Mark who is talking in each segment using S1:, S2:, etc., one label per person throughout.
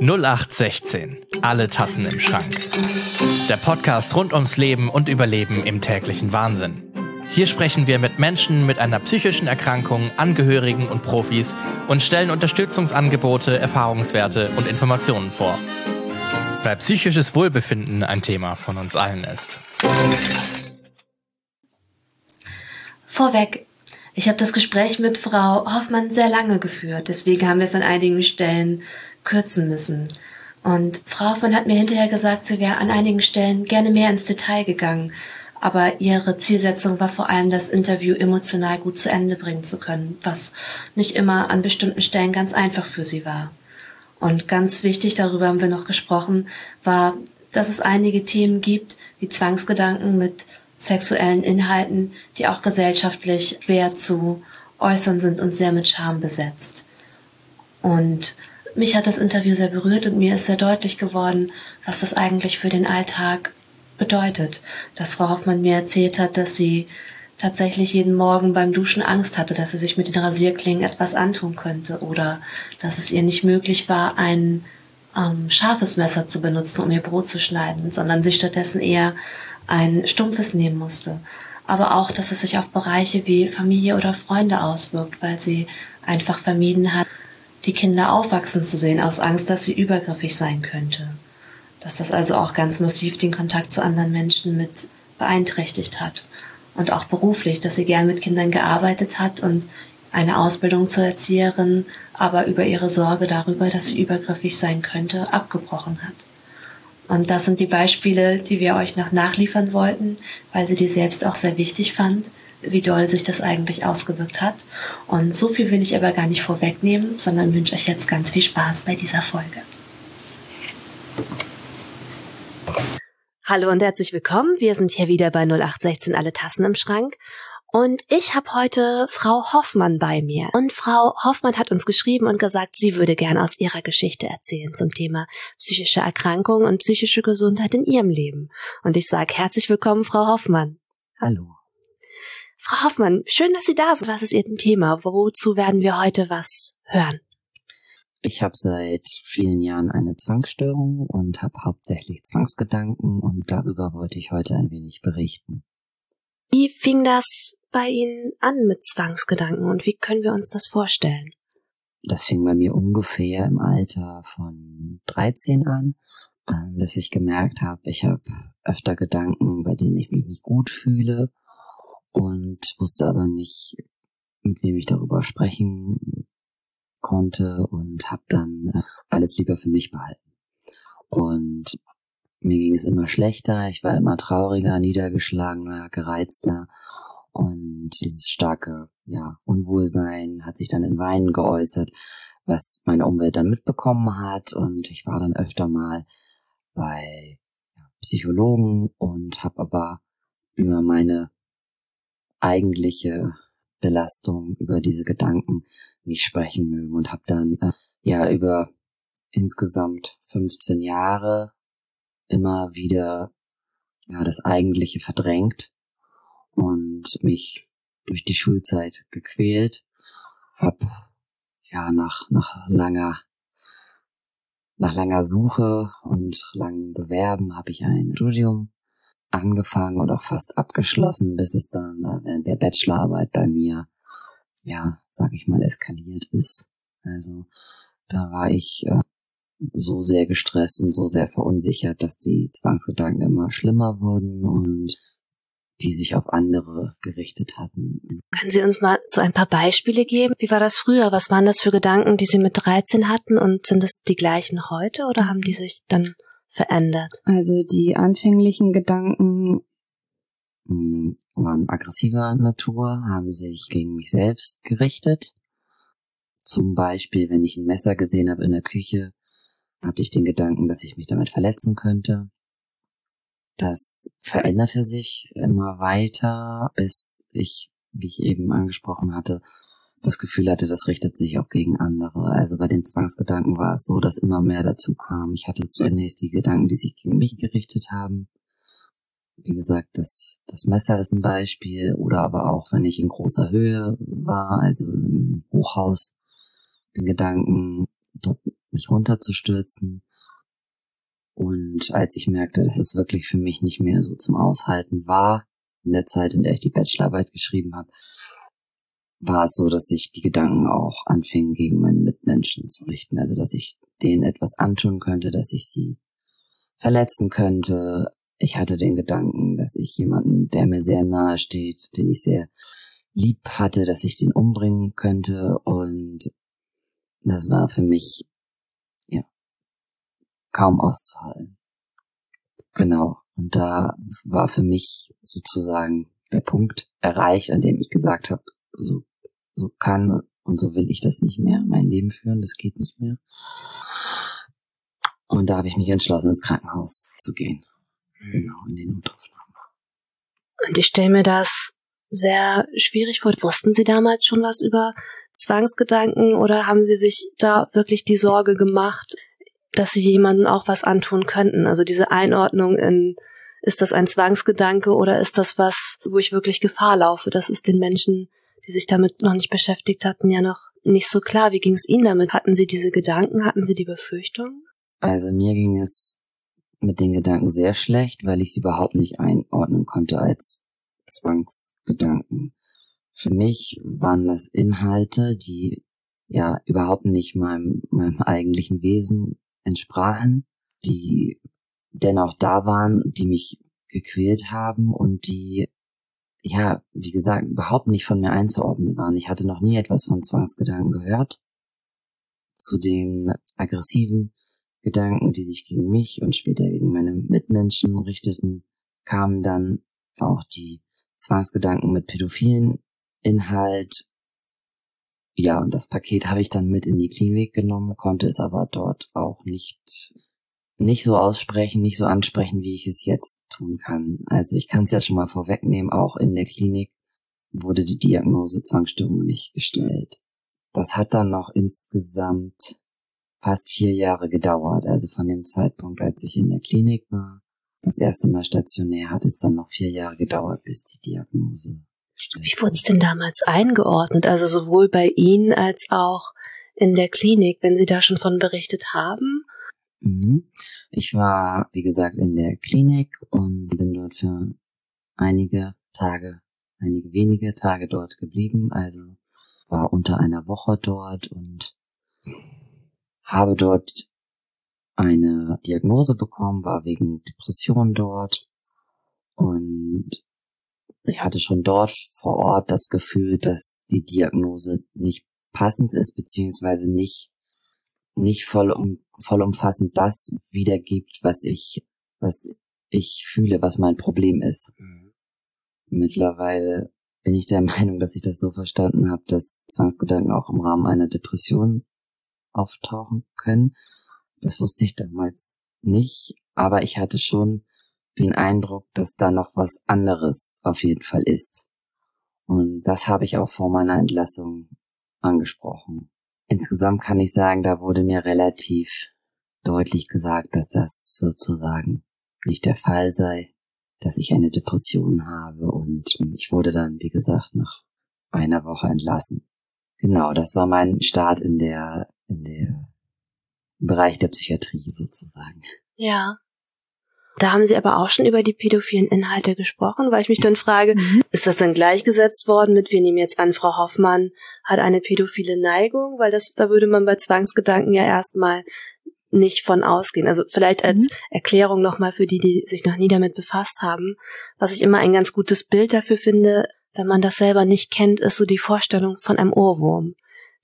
S1: 0816. Alle Tassen im Schrank. Der Podcast rund ums Leben und Überleben im täglichen Wahnsinn. Hier sprechen wir mit Menschen mit einer psychischen Erkrankung, Angehörigen und Profis und stellen Unterstützungsangebote, Erfahrungswerte und Informationen vor. Weil psychisches Wohlbefinden ein Thema von uns allen ist.
S2: Vorweg, ich habe das Gespräch mit Frau Hoffmann sehr lange geführt, deswegen haben wir es an einigen Stellen kürzen müssen. Und Frau Hoffmann hat mir hinterher gesagt, sie wäre an einigen Stellen gerne mehr ins Detail gegangen, aber ihre Zielsetzung war vor allem, das Interview emotional gut zu Ende bringen zu können, was nicht immer an bestimmten Stellen ganz einfach für sie war. Und ganz wichtig, darüber haben wir noch gesprochen, war, dass es einige Themen gibt, wie Zwangsgedanken mit sexuellen Inhalten, die auch gesellschaftlich schwer zu äußern sind und sehr mit Scham besetzt. Und mich hat das Interview sehr berührt und mir ist sehr deutlich geworden, was das eigentlich für den Alltag bedeutet. Dass Frau Hoffmann mir erzählt hat, dass sie tatsächlich jeden Morgen beim Duschen Angst hatte, dass sie sich mit den Rasierklingen etwas antun könnte oder dass es ihr nicht möglich war, ein ähm, scharfes Messer zu benutzen, um ihr Brot zu schneiden, sondern sie stattdessen eher ein stumpfes nehmen musste. Aber auch, dass es sich auf Bereiche wie Familie oder Freunde auswirkt, weil sie einfach vermieden hat, die Kinder aufwachsen zu sehen, aus Angst, dass sie übergriffig sein könnte. Dass das also auch ganz massiv den Kontakt zu anderen Menschen mit beeinträchtigt hat. Und auch beruflich, dass sie gern mit Kindern gearbeitet hat und eine Ausbildung zur Erzieherin, aber über ihre Sorge darüber, dass sie übergriffig sein könnte, abgebrochen hat. Und das sind die Beispiele, die wir euch noch nachliefern wollten, weil sie die selbst auch sehr wichtig fand wie doll sich das eigentlich ausgewirkt hat. Und so viel will ich aber gar nicht vorwegnehmen, sondern wünsche euch jetzt ganz viel Spaß bei dieser Folge. Hallo und herzlich willkommen. Wir sind hier wieder bei 0816 alle Tassen im Schrank. Und ich habe heute Frau Hoffmann bei mir. Und Frau Hoffmann hat uns geschrieben und gesagt, sie würde gern aus ihrer Geschichte erzählen zum Thema psychische Erkrankungen und psychische Gesundheit in ihrem Leben. Und ich sage herzlich willkommen, Frau Hoffmann.
S3: Hallo.
S2: Frau Hoffmann, schön, dass Sie da sind. Was ist Ihr Thema? Wozu werden wir heute was hören?
S3: Ich habe seit vielen Jahren eine Zwangsstörung und habe hauptsächlich Zwangsgedanken und darüber wollte ich heute ein wenig berichten.
S2: Wie fing das bei Ihnen an mit Zwangsgedanken und wie können wir uns das vorstellen?
S3: Das fing bei mir ungefähr im Alter von 13 an, ähm, dass ich gemerkt habe, ich habe öfter Gedanken, bei denen ich mich nicht gut fühle und wusste aber nicht, mit wem ich darüber sprechen konnte und habe dann äh, alles lieber für mich behalten. Und mir ging es immer schlechter, ich war immer trauriger, niedergeschlagener, gereizter und dieses starke ja, Unwohlsein hat sich dann in Weinen geäußert, was meine Umwelt dann mitbekommen hat und ich war dann öfter mal bei Psychologen und habe aber über meine eigentliche Belastung, über diese Gedanken nicht sprechen mögen und habe dann äh, ja über insgesamt 15 Jahre immer wieder ja das eigentliche verdrängt und mich durch die Schulzeit gequält, hab ja nach nach langer nach langer Suche und langem Bewerben habe ich ein Studium angefangen und auch fast abgeschlossen, bis es dann äh, während der Bachelorarbeit bei mir, ja, sag ich mal, eskaliert ist. Also da war ich äh, so sehr gestresst und so sehr verunsichert, dass die Zwangsgedanken immer schlimmer wurden und die sich auf andere gerichtet hatten.
S2: Können Sie uns mal so ein paar Beispiele geben? Wie war das früher? Was waren das für Gedanken, die Sie mit 13 hatten und sind es die gleichen heute oder haben die sich dann verändert?
S4: Also die anfänglichen Gedanken
S3: hm, waren aggressiver Natur, haben sich gegen mich selbst gerichtet. Zum Beispiel, wenn ich ein Messer gesehen habe in der Küche, hatte ich den Gedanken, dass ich mich damit verletzen könnte. Das veränderte sich immer weiter, bis ich, wie ich eben angesprochen hatte, das Gefühl hatte, das richtet sich auch gegen andere. Also bei den Zwangsgedanken war es so, dass immer mehr dazu kam. Ich hatte zunächst die Gedanken, die sich gegen mich gerichtet haben. Wie gesagt, das, das Messer ist ein Beispiel. Oder aber auch, wenn ich in großer Höhe war, also im Hochhaus, den Gedanken, dort mich runterzustürzen. Und als ich merkte, dass es wirklich für mich nicht mehr so zum Aushalten war, in der Zeit, in der ich die Bachelorarbeit geschrieben habe, war es so, dass sich die Gedanken auch anfingen, gegen meine Mitmenschen zu richten. Also, dass ich denen etwas antun könnte, dass ich sie verletzen könnte. Ich hatte den Gedanken, dass ich jemanden, der mir sehr nahe steht, den ich sehr lieb hatte, dass ich den umbringen könnte. Und das war für mich, ja, kaum auszuhalten. Genau. Und da war für mich sozusagen der Punkt erreicht, an dem ich gesagt habe, so so kann und so will ich das nicht mehr, mein Leben führen, das geht nicht mehr. Und da habe ich mich entschlossen, ins Krankenhaus zu gehen. Genau, in den Notaufnahmen.
S2: Und ich stelle mir das sehr schwierig vor. Wussten Sie damals schon was über Zwangsgedanken oder haben Sie sich da wirklich die Sorge gemacht, dass Sie jemandem auch was antun könnten? Also diese Einordnung in, ist das ein Zwangsgedanke oder ist das was, wo ich wirklich Gefahr laufe, dass es den Menschen die sich damit noch nicht beschäftigt hatten, ja noch nicht so klar. Wie ging es Ihnen damit? Hatten Sie diese Gedanken? Hatten Sie die Befürchtung?
S3: Also mir ging es mit den Gedanken sehr schlecht, weil ich sie überhaupt nicht einordnen konnte als Zwangsgedanken. Für mich waren das Inhalte, die ja überhaupt nicht meinem, meinem eigentlichen Wesen entsprachen, die dennoch da waren, die mich gequält haben und die ja, wie gesagt, überhaupt nicht von mir einzuordnen waren. Ich hatte noch nie etwas von Zwangsgedanken gehört. Zu den aggressiven Gedanken, die sich gegen mich und später gegen meine Mitmenschen richteten, kamen dann auch die Zwangsgedanken mit pädophilen Inhalt. Ja, und das Paket habe ich dann mit in die Klinik genommen, konnte es aber dort auch nicht nicht so aussprechen, nicht so ansprechen, wie ich es jetzt tun kann. Also ich kann es ja schon mal vorwegnehmen, auch in der Klinik wurde die Diagnose Zwangsstörung nicht gestellt. Das hat dann noch insgesamt fast vier Jahre gedauert. Also von dem Zeitpunkt, als ich in der Klinik war, das erste Mal stationär, hat es dann noch vier Jahre gedauert, bis die Diagnose gestellt
S2: Wie wurde es denn damals eingeordnet? Also sowohl bei Ihnen als auch in der Klinik, wenn Sie da schon von berichtet haben?
S3: Mhm. Ich war, wie gesagt, in der Klinik und bin dort für einige Tage, einige wenige Tage dort geblieben. Also war unter einer Woche dort und habe dort eine Diagnose bekommen, war wegen Depression dort und ich hatte schon dort vor Ort das Gefühl, dass die Diagnose nicht passend ist, beziehungsweise nicht, nicht voll um, vollumfassend das wiedergibt, was ich, was ich fühle, was mein Problem ist. Mhm. Mittlerweile bin ich der Meinung, dass ich das so verstanden habe, dass Zwangsgedanken auch im Rahmen einer Depression auftauchen können. Das wusste ich damals nicht, aber ich hatte schon den Eindruck, dass da noch was anderes auf jeden Fall ist. Und das habe ich auch vor meiner Entlassung angesprochen. Insgesamt kann ich sagen, da wurde mir relativ deutlich gesagt, dass das sozusagen nicht der Fall sei, dass ich eine Depression habe und ich wurde dann, wie gesagt, nach einer Woche entlassen. Genau, das war mein Start in der, in der, Bereich der Psychiatrie sozusagen.
S2: Ja. Da haben Sie aber auch schon über die pädophilen Inhalte gesprochen, weil ich mich dann frage, mhm. ist das dann gleichgesetzt worden mit, wir nehmen jetzt an, Frau Hoffmann hat eine pädophile Neigung, weil das, da würde man bei Zwangsgedanken ja erstmal nicht von ausgehen. Also vielleicht als mhm. Erklärung nochmal für die, die sich noch nie damit befasst haben, was ich immer ein ganz gutes Bild dafür finde, wenn man das selber nicht kennt, ist so die Vorstellung von einem Ohrwurm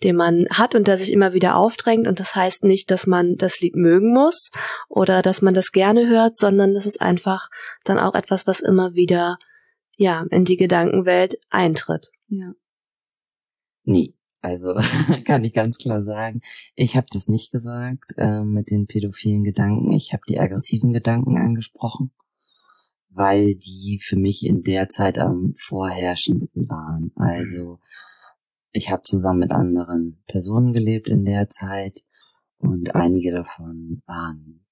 S2: den man hat und der sich immer wieder aufdrängt. Und das heißt nicht, dass man das Lied mögen muss oder dass man das gerne hört, sondern das ist einfach dann auch etwas, was immer wieder ja in die Gedankenwelt eintritt.
S3: Ja. Nee, also kann ich ganz klar sagen, ich habe das nicht gesagt äh, mit den pädophilen Gedanken. Ich habe die aggressiven Gedanken angesprochen, weil die für mich in der Zeit am vorherrschendsten waren. Also ich habe zusammen mit anderen Personen gelebt in der Zeit und einige davon waren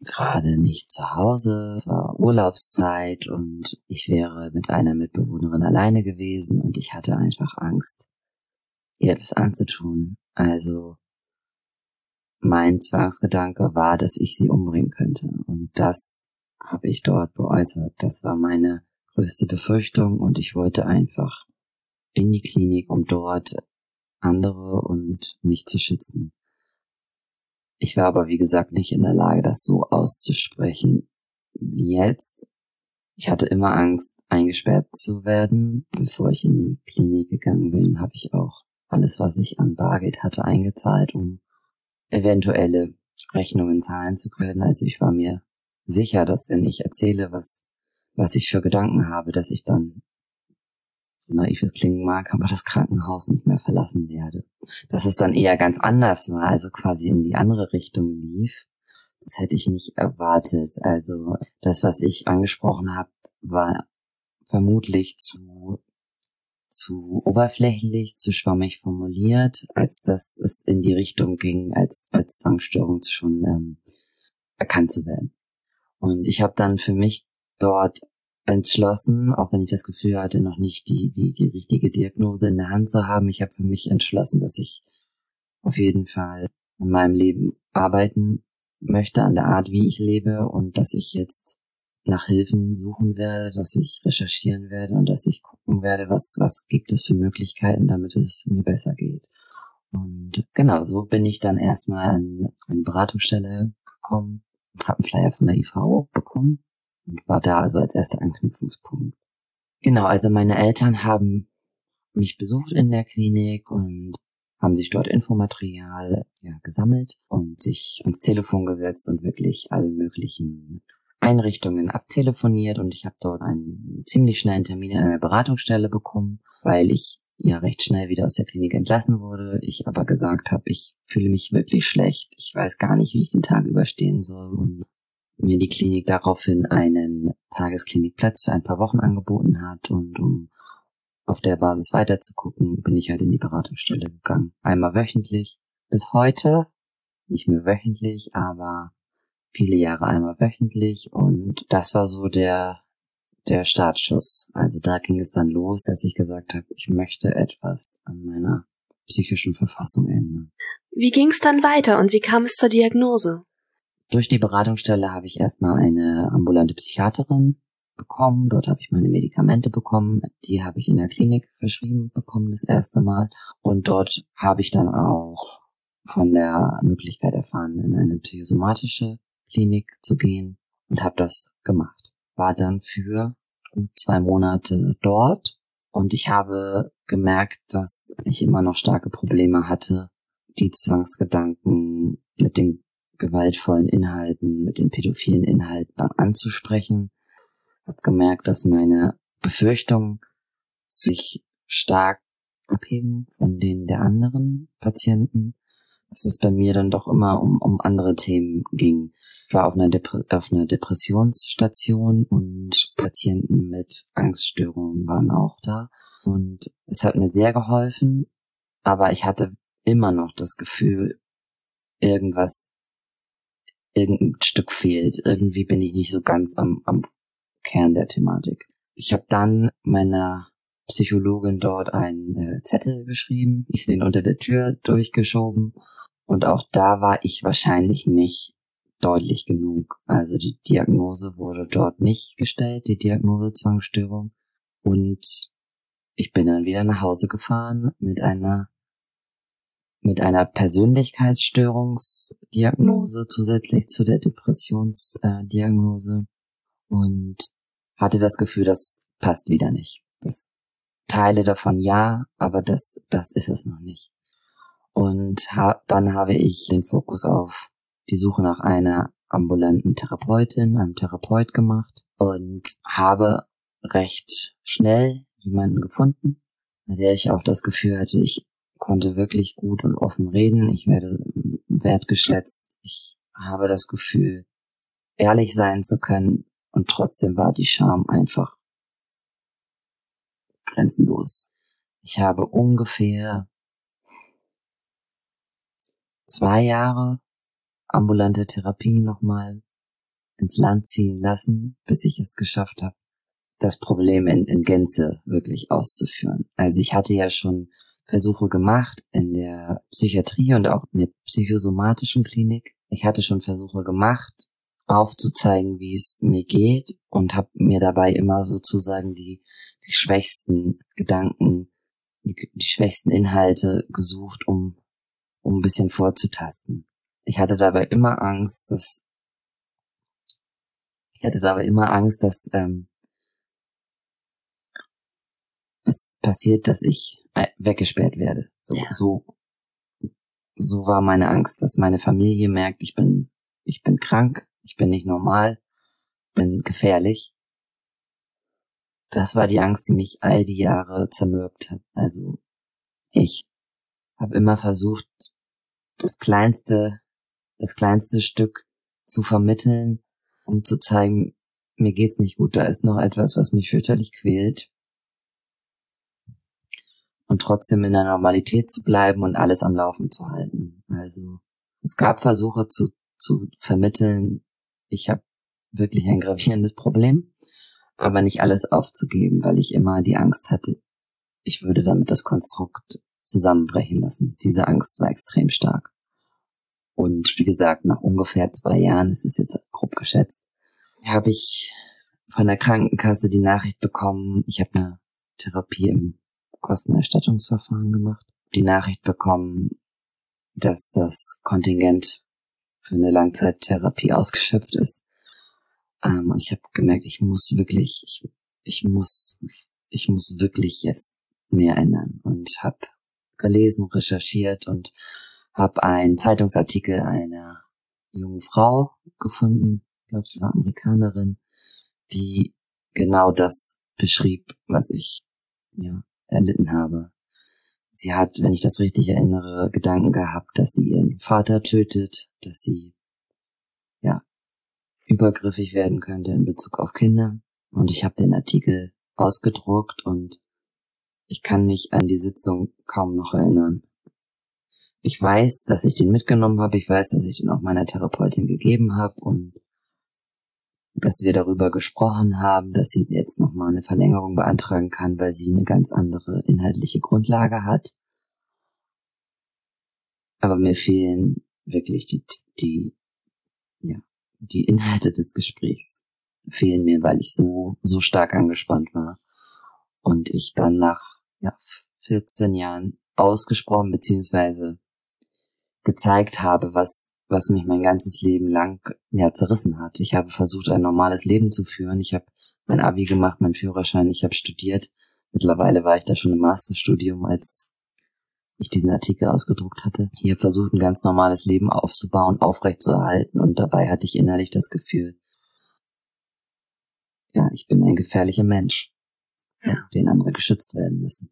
S3: gerade nicht zu Hause, es war Urlaubszeit und ich wäre mit einer Mitbewohnerin alleine gewesen und ich hatte einfach Angst, ihr etwas anzutun. Also mein Zwangsgedanke war, dass ich sie umbringen könnte. Und das habe ich dort geäußert. Das war meine größte Befürchtung und ich wollte einfach in die Klinik, um dort andere und mich zu schützen. Ich war aber, wie gesagt, nicht in der Lage, das so auszusprechen wie jetzt. Ich hatte immer Angst, eingesperrt zu werden. Bevor ich in die Klinik gegangen bin, habe ich auch alles, was ich an Bargeld hatte, eingezahlt, um eventuelle Rechnungen zahlen zu können. Also ich war mir sicher, dass wenn ich erzähle, was, was ich für Gedanken habe, dass ich dann, so naiv es klingen mag, aber das Krankenhaus nicht mehr verlassen werde. Dass es dann eher ganz anders war, also quasi in die andere Richtung lief. Das hätte ich nicht erwartet. Also das, was ich angesprochen habe, war vermutlich zu zu oberflächlich, zu schwammig formuliert, als dass es in die Richtung ging, als, als Zwangsstörung schon ähm, erkannt zu werden. Und ich habe dann für mich dort entschlossen, auch wenn ich das Gefühl hatte, noch nicht die, die, die richtige Diagnose in der Hand zu haben, ich habe für mich entschlossen, dass ich auf jeden Fall in meinem Leben arbeiten möchte, an der Art, wie ich lebe und dass ich jetzt nach Hilfen suchen werde, dass ich recherchieren werde und dass ich gucken werde, was, was gibt es für Möglichkeiten, damit es mir besser geht. Und genau, so bin ich dann erstmal an eine Beratungsstelle gekommen, habe einen Flyer von der IV bekommen und war da also als erster Anknüpfungspunkt. Genau, also meine Eltern haben mich besucht in der Klinik und haben sich dort Infomaterial ja, gesammelt und sich ans Telefon gesetzt und wirklich alle möglichen Einrichtungen abtelefoniert und ich habe dort einen ziemlich schnellen Termin in einer Beratungsstelle bekommen, weil ich ja recht schnell wieder aus der Klinik entlassen wurde. Ich aber gesagt habe, ich fühle mich wirklich schlecht. Ich weiß gar nicht, wie ich den Tag überstehen soll und mir die Klinik daraufhin einen Tagesklinikplatz für ein paar Wochen angeboten hat und um auf der Basis weiterzugucken, bin ich halt in die Beratungsstelle gegangen. Einmal wöchentlich. Bis heute, nicht mehr wöchentlich, aber viele Jahre einmal wöchentlich und das war so der der Startschuss. Also da ging es dann los, dass ich gesagt habe, ich möchte etwas an meiner psychischen Verfassung ändern.
S2: Wie ging es dann weiter und wie kam es zur Diagnose?
S3: Durch die Beratungsstelle habe ich erstmal eine ambulante Psychiaterin bekommen. Dort habe ich meine Medikamente bekommen. Die habe ich in der Klinik verschrieben bekommen das erste Mal. Und dort habe ich dann auch von der Möglichkeit erfahren, in eine psychosomatische Klinik zu gehen und habe das gemacht. War dann für zwei Monate dort und ich habe gemerkt, dass ich immer noch starke Probleme hatte, die Zwangsgedanken mit den gewaltvollen Inhalten, mit den pädophilen Inhalten anzusprechen. Habe gemerkt, dass meine Befürchtungen sich stark abheben von denen der anderen Patienten dass es bei mir dann doch immer um, um andere Themen ging. Ich war auf einer, auf einer Depressionsstation und Patienten mit Angststörungen waren auch da. Und es hat mir sehr geholfen, aber ich hatte immer noch das Gefühl, irgendwas, irgendein Stück fehlt. Irgendwie bin ich nicht so ganz am, am Kern der Thematik. Ich habe dann meiner Psychologin dort einen äh, Zettel geschrieben, ich den unter der Tür durchgeschoben und auch da war ich wahrscheinlich nicht deutlich genug. Also die Diagnose wurde dort nicht gestellt, die Diagnose Zwangsstörung. Und ich bin dann wieder nach Hause gefahren mit einer mit einer Persönlichkeitsstörungsdiagnose zusätzlich zu der Depressionsdiagnose und hatte das Gefühl, das passt wieder nicht. Das Teile davon ja, aber das das ist es noch nicht. Und ha dann habe ich den Fokus auf die Suche nach einer ambulanten Therapeutin, einem Therapeut gemacht und habe recht schnell jemanden gefunden, bei der ich auch das Gefühl hatte, ich konnte wirklich gut und offen reden, ich werde wertgeschätzt, ich habe das Gefühl, ehrlich sein zu können und trotzdem war die Scham einfach grenzenlos. Ich habe ungefähr zwei Jahre ambulante Therapie nochmal ins Land ziehen lassen, bis ich es geschafft habe, das Problem in, in Gänze wirklich auszuführen. Also ich hatte ja schon Versuche gemacht in der Psychiatrie und auch in der psychosomatischen Klinik. Ich hatte schon Versuche gemacht, aufzuzeigen, wie es mir geht und habe mir dabei immer sozusagen die, die schwächsten Gedanken, die, die schwächsten Inhalte gesucht, um, um ein bisschen vorzutasten. Ich hatte dabei immer Angst, dass ich hatte dabei immer Angst, dass ähm, es passiert, dass ich weggesperrt werde. So,
S2: Ja.
S3: so, so war meine Angst, dass meine Familie merkt, ich bin, ich bin krank, ich bin nicht normal, bin gefährlich. Das war die Angst, die mich all die Jahre zermürbt hat. Also ich habe immer versucht, das kleinste, das kleinste Stück zu vermitteln, um zu zeigen, mir geht's nicht gut, da ist noch etwas, was mich fürchterlich quält. Und trotzdem in der Normalität zu bleiben und alles am Laufen zu halten. Also es gab Versuche zu, zu vermitteln, ich habe wirklich ein gravierendes Problem, aber nicht alles aufzugeben, weil ich immer die Angst hatte, ich würde damit das Konstrukt zusammenbrechen lassen. Diese Angst war extrem stark. Und wie gesagt, nach ungefähr zwei Jahren, es ist jetzt grob geschätzt, habe ich von der Krankenkasse die Nachricht bekommen, ich habe eine Therapie im Kostenerstattungsverfahren gemacht, die Nachricht bekommen, dass das Kontingent für eine Langzeittherapie ausgeschöpft ist. Ähm, und ich habe gemerkt, ich muss wirklich, ich, ich muss, ich muss wirklich jetzt mehr ändern. Und habe gelesen, recherchiert und habe einen Zeitungsartikel einer jungen Frau gefunden, ich glaube, sie war Amerikanerin, die genau das beschrieb, was ich ja erlitten habe. Sie hat, wenn ich das richtig erinnere, Gedanken gehabt, dass sie ihren Vater tötet, dass sie ja übergriffig werden könnte in Bezug auf Kinder. Und ich habe den Artikel ausgedruckt und ich kann mich an die Sitzung kaum noch erinnern. Ich weiß, dass ich den mitgenommen habe, ich weiß, dass ich den auch meiner Therapeutin gegeben habe und dass wir darüber gesprochen haben, dass sie jetzt nochmal eine Verlängerung beantragen kann, weil sie eine ganz andere inhaltliche Grundlage hat. Aber mir fehlen wirklich die, die, ja, die Inhalte des Gesprächs fehlen mir, weil ich so, so stark angespannt war. Und ich dann nach, ja, 14 Jahren ausgesprochen beziehungsweise gezeigt habe, was was mich mein ganzes Leben lang ja zerrissen hat. Ich habe versucht, ein normales Leben zu führen. Ich habe mein Abi gemacht, mein Führerschein, ich habe studiert. Mittlerweile war ich da schon im Masterstudium, als ich diesen Artikel ausgedruckt hatte. Ich habe versucht, ein ganz normales Leben aufzubauen, aufrechtzuerhalten und dabei hatte ich innerlich das Gefühl, ja, ich bin ein gefährlicher Mensch,
S2: Ja.
S3: den andere geschützt werden müssen.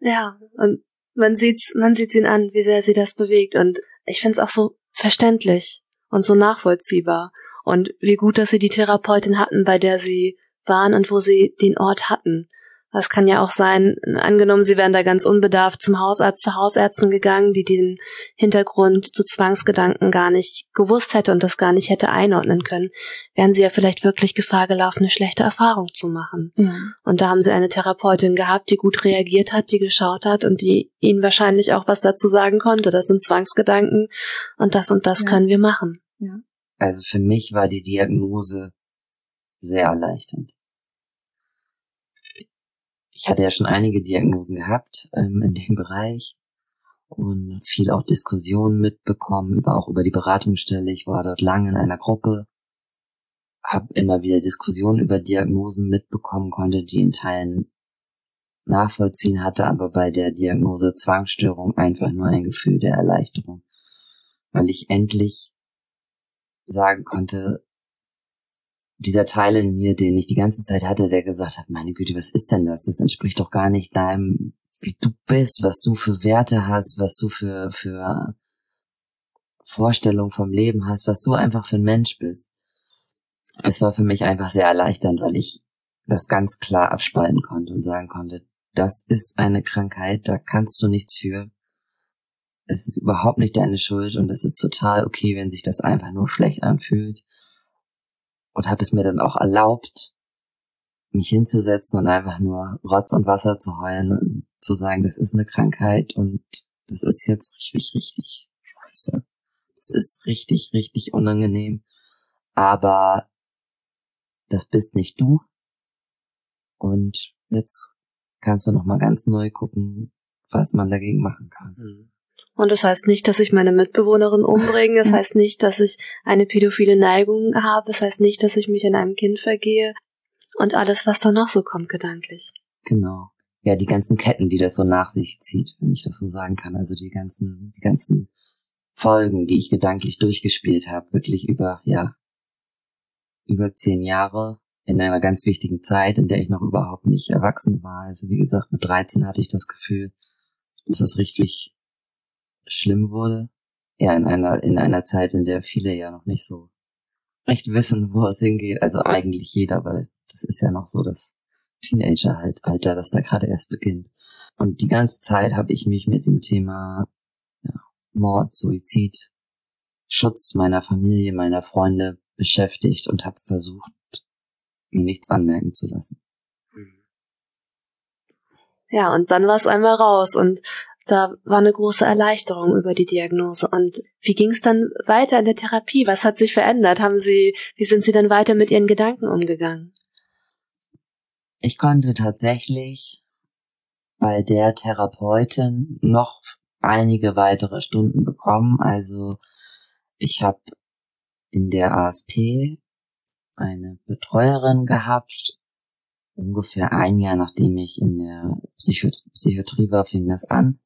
S2: Ja, und man sieht's, man sieht's ihn an, wie sehr sie das bewegt. Und ich find's auch so verständlich und so nachvollziehbar. Und wie gut, dass sie die Therapeutin hatten, bei der sie waren und wo sie den Ort hatten. Das kann ja auch sein, angenommen, sie wären da ganz unbedarft zum Hausarzt, zur Hausärztin gegangen, die den Hintergrund zu Zwangsgedanken gar nicht gewusst hätte und das gar nicht hätte einordnen können, wären sie ja vielleicht wirklich Gefahr gelaufen, eine schlechte Erfahrung zu machen.
S4: Ja.
S2: Und da haben sie eine Therapeutin gehabt, die gut reagiert hat, die geschaut hat und die ihnen wahrscheinlich auch was dazu sagen konnte. Das sind Zwangsgedanken und das und das
S4: Ja.
S2: können wir machen.
S3: Also für mich war die Diagnose sehr erleichternd. Ich hatte ja schon einige Diagnosen gehabt ähm, in dem Bereich und viel auch Diskussionen mitbekommen, über, auch über die Beratungsstelle. Ich war dort lange in einer Gruppe, habe immer wieder Diskussionen über Diagnosen mitbekommen, konnte die in Teilen nachvollziehen, hatte aber bei der Diagnose Zwangsstörung einfach nur ein Gefühl der Erleichterung, weil ich endlich sagen konnte, dieser Teil in mir, den ich die ganze Zeit hatte, der gesagt hat, meine Güte, was ist denn das? Das entspricht doch gar nicht deinem, wie du bist, was du für Werte hast, was du für, für Vorstellungen vom Leben hast, was du einfach für ein Mensch bist. Es war für mich einfach sehr erleichternd, weil ich das ganz klar abspalten konnte und sagen konnte, das ist eine Krankheit, da kannst du nichts für. Es ist überhaupt nicht deine Schuld und es ist total okay, wenn sich das einfach nur schlecht anfühlt. Und habe es mir dann auch erlaubt, mich hinzusetzen und einfach nur Rotz und Wasser zu heulen und zu sagen, das ist eine Krankheit und das ist jetzt richtig, richtig scheiße. Das ist richtig, richtig unangenehm. Aber das bist nicht du. Und jetzt kannst du nochmal ganz neu gucken, was man dagegen machen kann.
S2: Mhm. Und das heißt nicht, dass ich meine Mitbewohnerin umbringe. Das heißt nicht, dass ich eine pädophile Neigung habe. Das heißt nicht, dass ich mich an einem Kind vergehe. Und alles, was da noch so kommt, gedanklich.
S3: Genau. Ja, die ganzen Ketten, die das so nach sich zieht, wenn ich das so sagen kann. Also die ganzen, die ganzen Folgen, die ich gedanklich durchgespielt habe, wirklich über, ja, über zehn Jahre in einer ganz wichtigen Zeit, in der ich noch überhaupt nicht erwachsen war. Also wie gesagt, mit 13 hatte ich das Gefühl, dass es richtig schlimm wurde. Ja, in einer, in einer Zeit, in der viele ja noch nicht so recht wissen, wo es hingeht. Also eigentlich jeder, weil das ist ja noch so das Teenager halt, das da gerade erst beginnt. Und die ganze Zeit habe ich mich mit dem Thema ja, Mord, Suizid, Schutz meiner Familie, meiner Freunde beschäftigt und habe versucht, mir nichts anmerken zu lassen.
S2: Ja, und dann war es einmal raus und da war eine große Erleichterung über die Diagnose. Und wie ging es dann weiter in der Therapie? Was hat sich verändert? Haben Sie, wie sind Sie dann weiter mit Ihren Gedanken umgegangen?
S3: Ich konnte tatsächlich bei der Therapeutin noch einige weitere Stunden bekommen. Also ich habe in der ASP eine Betreuerin gehabt. Ungefähr ein Jahr nachdem ich in der Psychiatrie war, fing das an,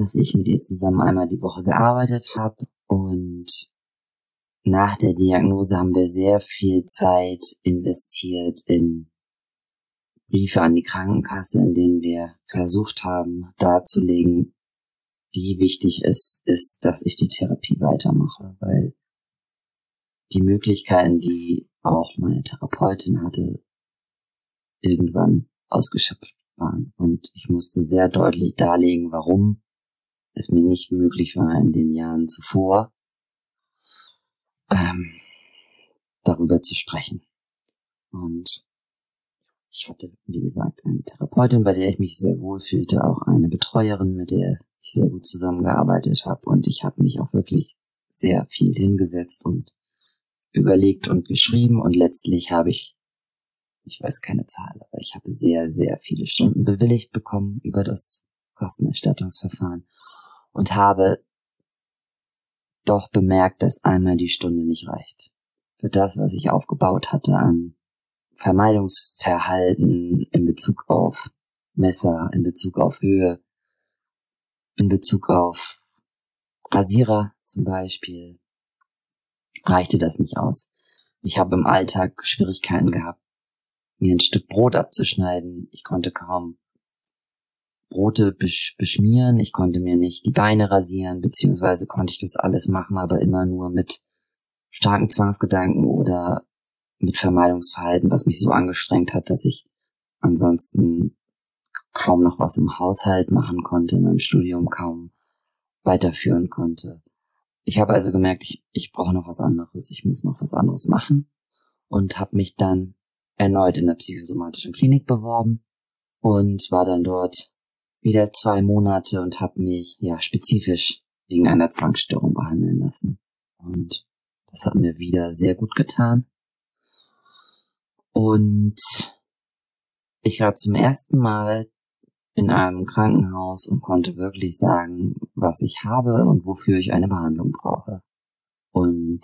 S3: dass ich mit ihr zusammen einmal die Woche gearbeitet habe. Und nach der Diagnose haben wir sehr viel Zeit investiert in Briefe an die Krankenkasse, in denen wir versucht haben darzulegen, wie wichtig es ist, dass ich die Therapie weitermache, weil die Möglichkeiten, die auch meine Therapeutin hatte, irgendwann ausgeschöpft waren. Und ich musste sehr deutlich darlegen, warum es mir nicht möglich war, in den Jahren zuvor ähm, darüber zu sprechen. Und ich hatte, wie gesagt, eine Therapeutin, bei der ich mich sehr wohl fühlte, auch eine Betreuerin, mit der ich sehr gut zusammengearbeitet habe. Und ich habe mich auch wirklich sehr viel hingesetzt und überlegt und geschrieben und letztlich habe ich, ich weiß keine Zahl, aber ich habe sehr, sehr viele Stunden bewilligt bekommen über das Kostenerstattungsverfahren und habe doch bemerkt, dass einmal die Stunde nicht reicht. Für das, was ich aufgebaut hatte an Vermeidungsverhalten in Bezug auf Messer, in Bezug auf Höhe, in Bezug auf Rasierer zum Beispiel, reichte das nicht aus. Ich habe im Alltag Schwierigkeiten gehabt, mir ein Stück Brot abzuschneiden. Ich konnte kaum Brote besch beschmieren. Ich konnte mir nicht die Beine rasieren, beziehungsweise konnte ich das alles machen, aber immer nur mit starken Zwangsgedanken oder mit Vermeidungsverhalten, was mich so angestrengt hat, dass ich ansonsten kaum noch was im Haushalt machen konnte, in meinem Studium kaum weiterführen konnte. Ich habe also gemerkt, ich, ich brauche noch was anderes, ich muss noch was anderes machen und habe mich dann erneut in der psychosomatischen Klinik beworben und war dann dort wieder zwei Monate und habe mich ja spezifisch wegen einer Zwangsstörung behandeln lassen. Und das hat mir wieder sehr gut getan. Und ich war zum ersten Mal in einem Krankenhaus und konnte wirklich sagen, was ich habe und wofür ich eine Behandlung brauche. Und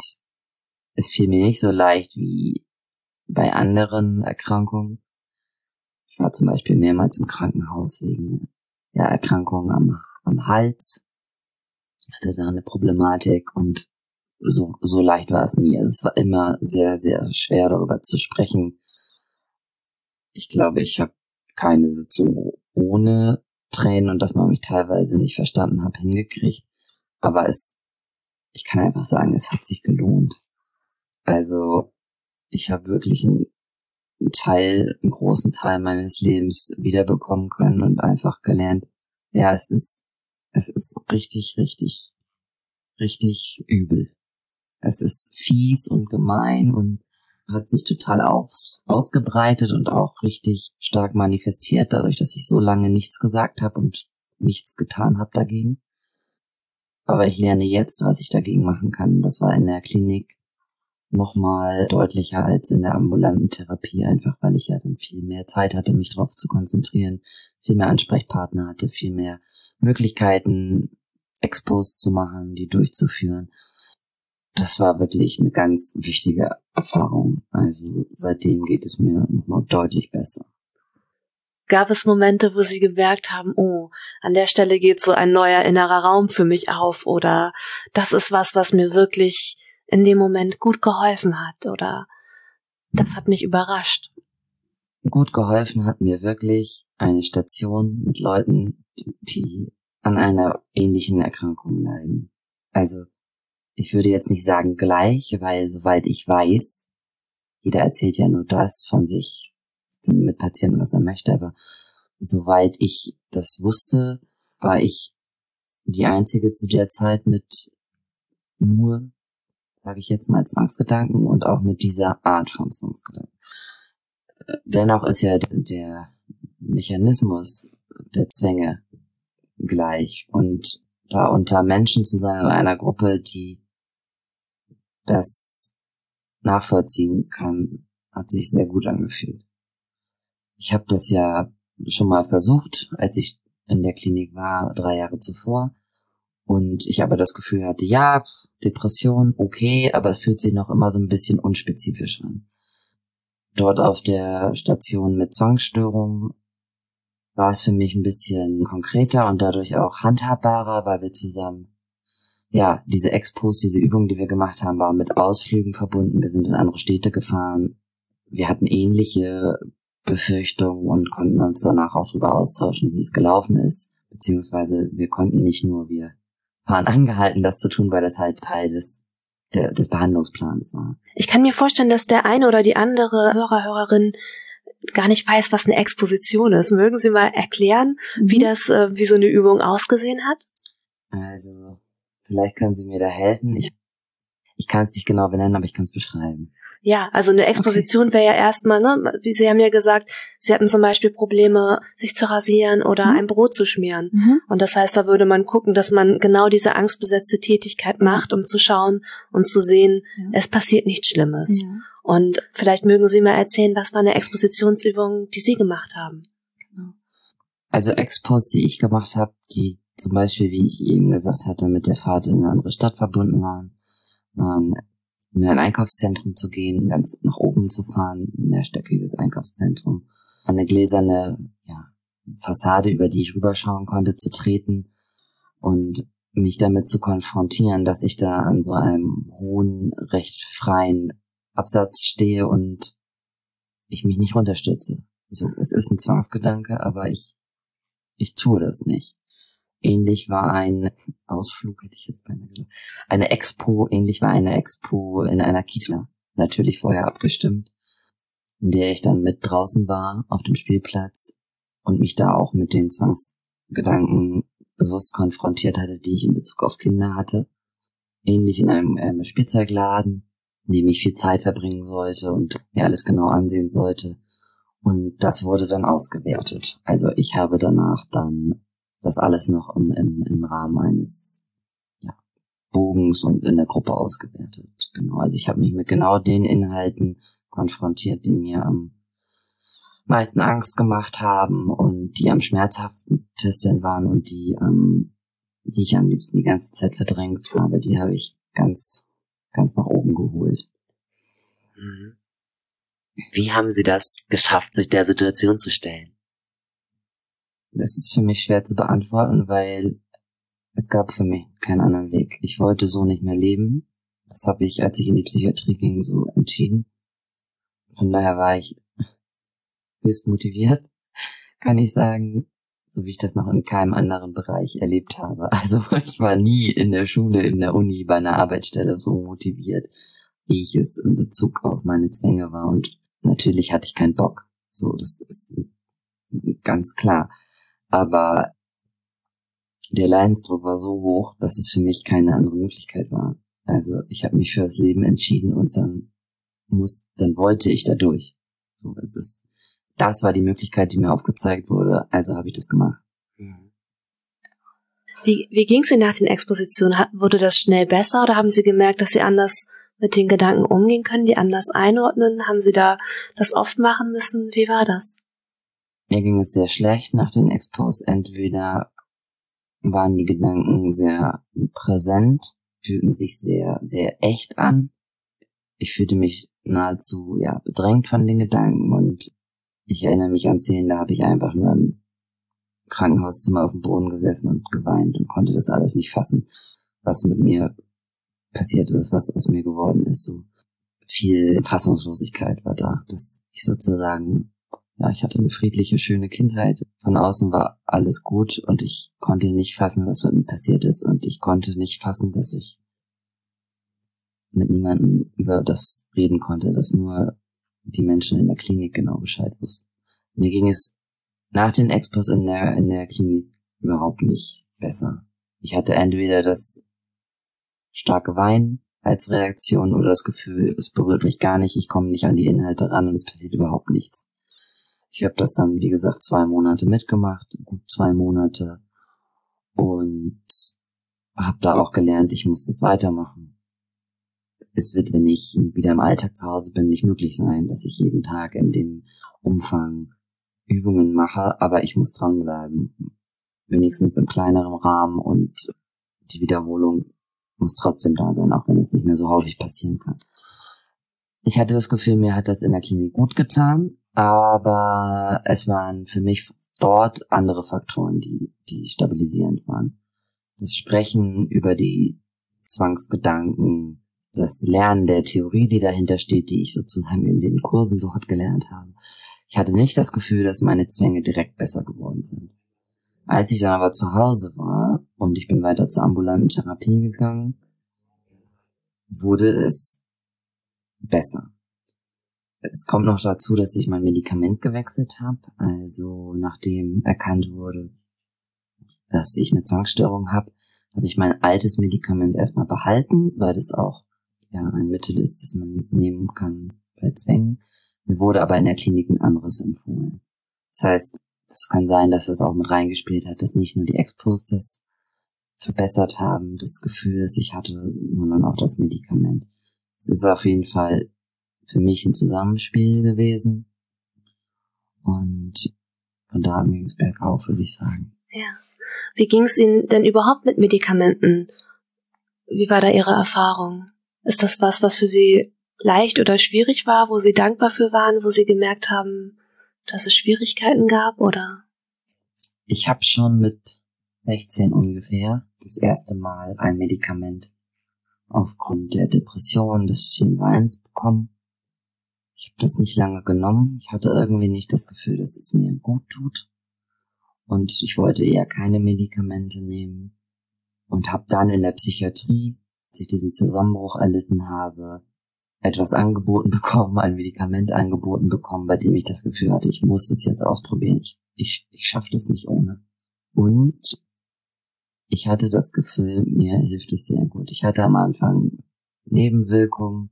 S3: es fiel mir nicht so leicht wie bei anderen Erkrankungen. Ich war zum Beispiel mehrmals im Krankenhaus wegen ja, Erkrankungen am, am Hals, hatte da eine Problematik und so, so leicht war es nie. Also es war immer sehr, sehr schwer darüber zu sprechen. Ich glaube, ich habe keine Sitzung ohne Tränen und dass man mich teilweise nicht verstanden hat, hingekriegt. Aber es, ich kann einfach sagen, es hat sich gelohnt. Also ich habe wirklich einen Teil, einen großen Teil meines Lebens wiederbekommen können und einfach gelernt, ja, es ist, es ist richtig, richtig, richtig übel. Es ist fies und gemein und hat sich total aus, ausgebreitet und auch richtig stark manifestiert, dadurch, dass ich so lange nichts gesagt habe und nichts getan habe dagegen. Aber ich lerne jetzt, was ich dagegen machen kann. Das war in der Klinik nochmal deutlicher als in der ambulanten Therapie, einfach weil ich ja dann viel mehr Zeit hatte, mich darauf zu konzentrieren, viel mehr Ansprechpartner hatte, viel mehr Möglichkeiten, Expos zu machen, die durchzuführen. Das war wirklich eine ganz wichtige Erfahrung. Also seitdem geht es mir nochmal deutlich besser.
S2: Gab es Momente, wo Sie gemerkt haben, oh, an der Stelle geht so ein neuer innerer Raum für mich auf oder das ist was, was mir wirklich in dem Moment gut geholfen hat oder das hat mich überrascht.
S3: Gut geholfen hat mir wirklich eine Station mit Leuten, die an einer ähnlichen Erkrankung leiden. Also ich würde jetzt nicht sagen gleich, weil soweit ich weiß, jeder erzählt ja nur das von sich mit Patienten, was er möchte, aber soweit ich das wusste, war ich die einzige zu der Zeit mit nur sage ich jetzt mal, Zwangsgedanken und auch mit dieser Art von Zwangsgedanken. Dennoch ist ja der Mechanismus der Zwänge gleich und da unter Menschen zu sein in einer Gruppe, die das nachvollziehen kann, hat sich sehr gut angefühlt. Ich habe das ja schon mal versucht, als ich in der Klinik war, drei Jahre zuvor. Und ich aber das Gefühl hatte, ja, Depression, okay, aber es fühlt sich noch immer so ein bisschen unspezifisch an. Dort auf der Station mit Zwangsstörungen war es für mich ein bisschen konkreter und dadurch auch handhabbarer, weil wir zusammen, ja, diese Expos, diese Übungen, die wir gemacht haben, waren mit Ausflügen verbunden. Wir sind in andere Städte gefahren. Wir hatten ähnliche Befürchtungen und konnten uns danach auch darüber austauschen, wie es gelaufen ist. Beziehungsweise wir konnten nicht nur, wir waren angehalten, das zu tun, weil das halt Teil des der, des Behandlungsplans war.
S2: Ich kann mir vorstellen, dass der eine oder die andere Hörer, Hörerin gar nicht weiß, was eine Exposition ist. Mögen Sie mal erklären, mhm. wie das, äh, wie so eine Übung ausgesehen hat?
S3: Also, vielleicht können Sie mir da helfen. Ich, ich kann es nicht genau benennen, aber ich kann es beschreiben.
S2: Ja, also eine Exposition okay. wäre ja erstmal, ne, wie Sie haben ja gesagt, Sie hatten zum Beispiel Probleme, sich zu rasieren oder mhm. ein Brot zu schmieren. Mhm. Und das heißt, da würde man gucken, dass man genau diese angstbesetzte Tätigkeit macht, um zu schauen und zu sehen, ja. es passiert nichts Schlimmes. Ja. Und vielleicht mögen Sie mal erzählen, was war eine Expositionsübung, die Sie gemacht haben. Genau.
S3: Also Expos, die ich gemacht habe, die zum Beispiel, wie ich eben gesagt hatte, mit der Fahrt in eine andere Stadt verbunden waren, waren in ein Einkaufszentrum zu gehen, ganz nach oben zu fahren, mehrstöckiges Einkaufszentrum, eine gläserne ja, Fassade, über die ich rüberschauen konnte, zu treten und mich damit zu konfrontieren, dass ich da an so einem hohen, recht freien Absatz stehe und ich mich nicht runterstürze. So, es ist ein Zwangsgedanke, aber ich, ich tue das nicht. Ähnlich war ein Ausflug, hätte ich jetzt beinahe gesagt. Eine Expo, ähnlich war eine Expo in einer Kita. Natürlich vorher abgestimmt, in der ich dann mit draußen war auf dem Spielplatz und mich da auch mit den Zwangsgedanken bewusst konfrontiert hatte, die ich in Bezug auf Kinder hatte. Ähnlich in einem ähm, Spielzeugladen, in dem ich viel Zeit verbringen sollte und mir alles genau ansehen sollte. Und das wurde dann ausgewertet. Also ich habe danach dann das alles noch im, im, im Rahmen eines ja, Bogens und in der Gruppe ausgewertet. Genau, also ich habe mich mit genau den Inhalten konfrontiert, die mir am meisten Angst gemacht haben und die am schmerzhaftesten waren und die, ähm, die ich am liebsten die ganze Zeit verdrängt habe, die habe ich ganz, ganz nach oben geholt.
S5: Mhm. Wie haben Sie das geschafft, sich der Situation zu stellen?
S3: Das ist für mich schwer zu beantworten, weil es gab für mich keinen anderen Weg. Ich wollte so nicht mehr leben. Das habe ich, als ich in die Psychiatrie ging, so entschieden. Von daher war ich höchst motiviert, kann ich sagen, so wie ich das noch in keinem anderen Bereich erlebt habe. Also ich war nie in der Schule, in der Uni, bei einer Arbeitsstelle so motiviert, wie ich es in Bezug auf meine Zwänge war. Und natürlich hatte ich keinen Bock. So, das ist ganz klar. Aber der Leidensdruck war so hoch, dass es für mich keine andere Möglichkeit war. Also ich habe mich für das Leben entschieden und dann muss, dann wollte ich da durch. So, es ist, das war die Möglichkeit, die mir aufgezeigt wurde, also habe ich das gemacht.
S2: Wie, wie ging es Ihnen nach den Expositionen? Wurde das schnell besser oder haben Sie gemerkt, dass Sie anders mit den Gedanken umgehen können, die anders einordnen? Haben Sie da das oft machen müssen? Wie war das?
S3: Mir ging es sehr schlecht nach den Expos. Entweder waren die Gedanken sehr präsent, fühlten sich sehr, sehr echt an. Ich fühlte mich nahezu, ja, bedrängt von den Gedanken und ich erinnere mich an Szenen, da habe ich einfach nur im Krankenhauszimmer auf dem Boden gesessen und geweint und konnte das alles nicht fassen, was mit mir passiert ist, was aus mir geworden ist. So viel Fassungslosigkeit war da, dass ich sozusagen, ja, ich hatte eine friedliche, schöne Kindheit. Von außen war alles gut und ich konnte nicht fassen, was mit mir passiert ist und ich konnte nicht fassen, dass ich mit niemandem über das reden konnte, dass nur die Menschen in der Klinik genau Bescheid wussten. Mir ging es nach den Expos in der, in der Klinik überhaupt nicht besser. Ich hatte entweder das starke Weinen als Reaktion oder das Gefühl, es berührt mich gar nicht, ich komme nicht an die Inhalte ran und es passiert überhaupt nichts. Ich habe das dann, wie gesagt, zwei Monate mitgemacht, gut zwei Monate und habe da auch gelernt, ich muss das weitermachen. Es wird, wenn ich wieder im Alltag zu Hause bin, nicht möglich sein, dass ich jeden Tag in dem Umfang Übungen mache, aber ich muss dranbleiben. Wenigstens im kleineren Rahmen und die Wiederholung muss trotzdem da sein, auch wenn es nicht mehr so häufig passieren kann. Ich hatte das Gefühl, mir hat das in der Klinik gut getan, aber es waren für mich dort andere Faktoren, die, die stabilisierend waren. Das Sprechen über die Zwangsgedanken, das Lernen der Theorie, die dahinter steht, die ich sozusagen in den Kursen dort gelernt habe. Ich hatte nicht das Gefühl, dass meine Zwänge direkt besser geworden sind. Als ich dann aber zu Hause war und ich bin weiter zur ambulanten Therapie gegangen, wurde es besser. Es kommt noch dazu, dass ich mein Medikament gewechselt habe. Also nachdem erkannt wurde, dass ich eine Zwangsstörung habe, habe ich mein altes Medikament erstmal behalten, weil das auch ja ein Mittel ist, das man nehmen kann bei Zwängen. Mir wurde aber in der Klinik ein anderes empfohlen. Das heißt, das kann sein, dass das auch mit reingespielt hat, dass nicht nur die Expos das verbessert haben, das Gefühl, das ich hatte, sondern auch das Medikament. Es ist auf jeden Fall für mich ein Zusammenspiel gewesen. Und von da ging es bergauf, würde ich sagen.
S2: Ja. Wie ging es Ihnen denn überhaupt mit Medikamenten? Wie war da Ihre Erfahrung? Ist das was, was für Sie leicht oder schwierig war, wo Sie dankbar für waren, wo Sie gemerkt haben, dass es Schwierigkeiten gab, oder?
S3: Ich habe schon mit 16 ungefähr das erste Mal ein Medikament aufgrund der Depression des vielen Weins bekommen. Ich habe das nicht lange genommen. Ich hatte irgendwie nicht das Gefühl, dass es mir gut tut. Und ich wollte eher keine Medikamente nehmen. Und habe dann in der Psychiatrie, als ich diesen Zusammenbruch erlitten habe, etwas angeboten bekommen, ein Medikament angeboten bekommen, bei dem ich das Gefühl hatte, ich muss es jetzt ausprobieren. Ich, ich, ich schaffe das nicht ohne. Und ich hatte das Gefühl, mir hilft es sehr gut. Ich hatte am Anfang Nebenwirkungen,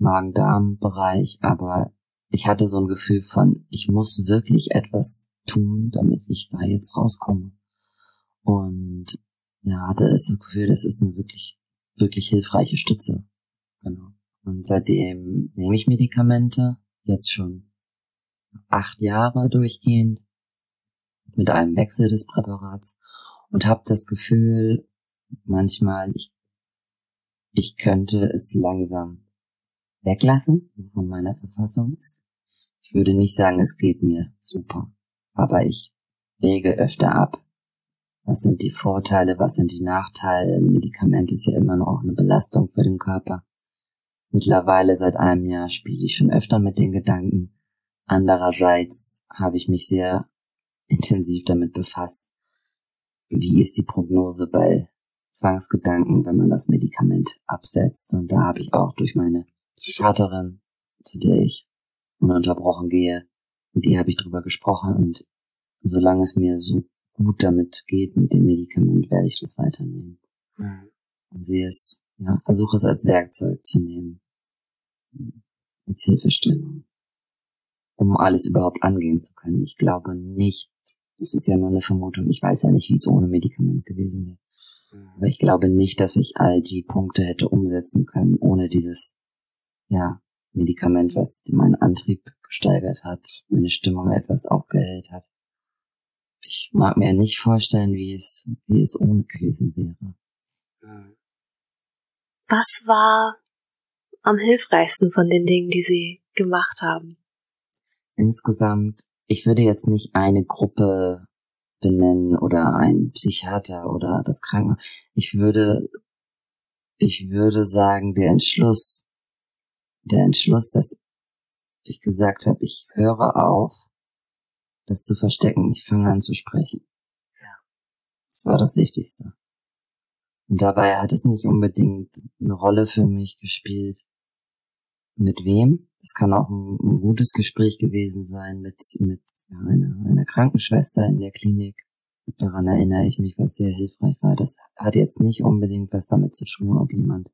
S3: Magen-Darm-Bereich, aber ich hatte so ein Gefühl von, ich muss wirklich etwas tun, damit ich da jetzt rauskomme. Und ja, hatte das Gefühl, das ist eine wirklich, wirklich hilfreiche Stütze. Genau. Und seitdem nehme ich Medikamente, jetzt schon acht Jahre durchgehend, mit einem Wechsel des Präparats und habe das Gefühl, manchmal, ich, ich könnte es langsam weglassen von meiner Verfassung. Ich würde nicht sagen, es geht mir super, aber ich wege öfter ab. Was sind die Vorteile, was sind die Nachteile? Ein Medikament ist ja immer noch eine Belastung für den Körper. Mittlerweile seit einem Jahr spiele ich schon öfter mit den Gedanken. Andererseits habe ich mich sehr intensiv damit befasst. Wie ist die Prognose bei Zwangsgedanken, wenn man das Medikament absetzt? Und da habe ich auch durch meine Psychiaterin, zu der ich ununterbrochen gehe, mit ihr habe ich drüber gesprochen und solange es mir so gut damit geht mit dem Medikament, werde ich das weiternehmen. Mhm. Und sehe es ja, versuche es als Werkzeug zu nehmen. als Hilfestellung, um alles überhaupt angehen zu können. Ich glaube nicht, das ist ja nur eine Vermutung, ich weiß ja nicht, wie es ohne Medikament gewesen wäre. Aber ich glaube nicht, dass ich all die Punkte hätte umsetzen können, ohne dieses, ja, Medikament, was meinen Antrieb gesteigert hat, meine Stimmung etwas aufgehellt hat. Ich mag mir nicht vorstellen, wie es, wie es ohne gewesen wäre.
S2: Was war am hilfreichsten von den Dingen, die Sie gemacht haben?
S3: Insgesamt, ich würde jetzt nicht eine Gruppe benennen oder ein Psychiater oder das Krankenhaus. Ich würde, ich würde sagen, der Entschluss, der Entschluss, dass ich gesagt habe, ich höre auf, das zu verstecken. Ich fange an zu sprechen. Ja. Das war das Wichtigste. Und dabei hat es nicht unbedingt eine Rolle für mich gespielt, mit wem. Es kann auch ein, ein, gutes Gespräch gewesen sein mit, mit einer, einer Krankenschwester in der Klinik. Daran erinnere ich mich, was sehr hilfreich war. Das hat jetzt nicht unbedingt was damit zu tun, ob jemand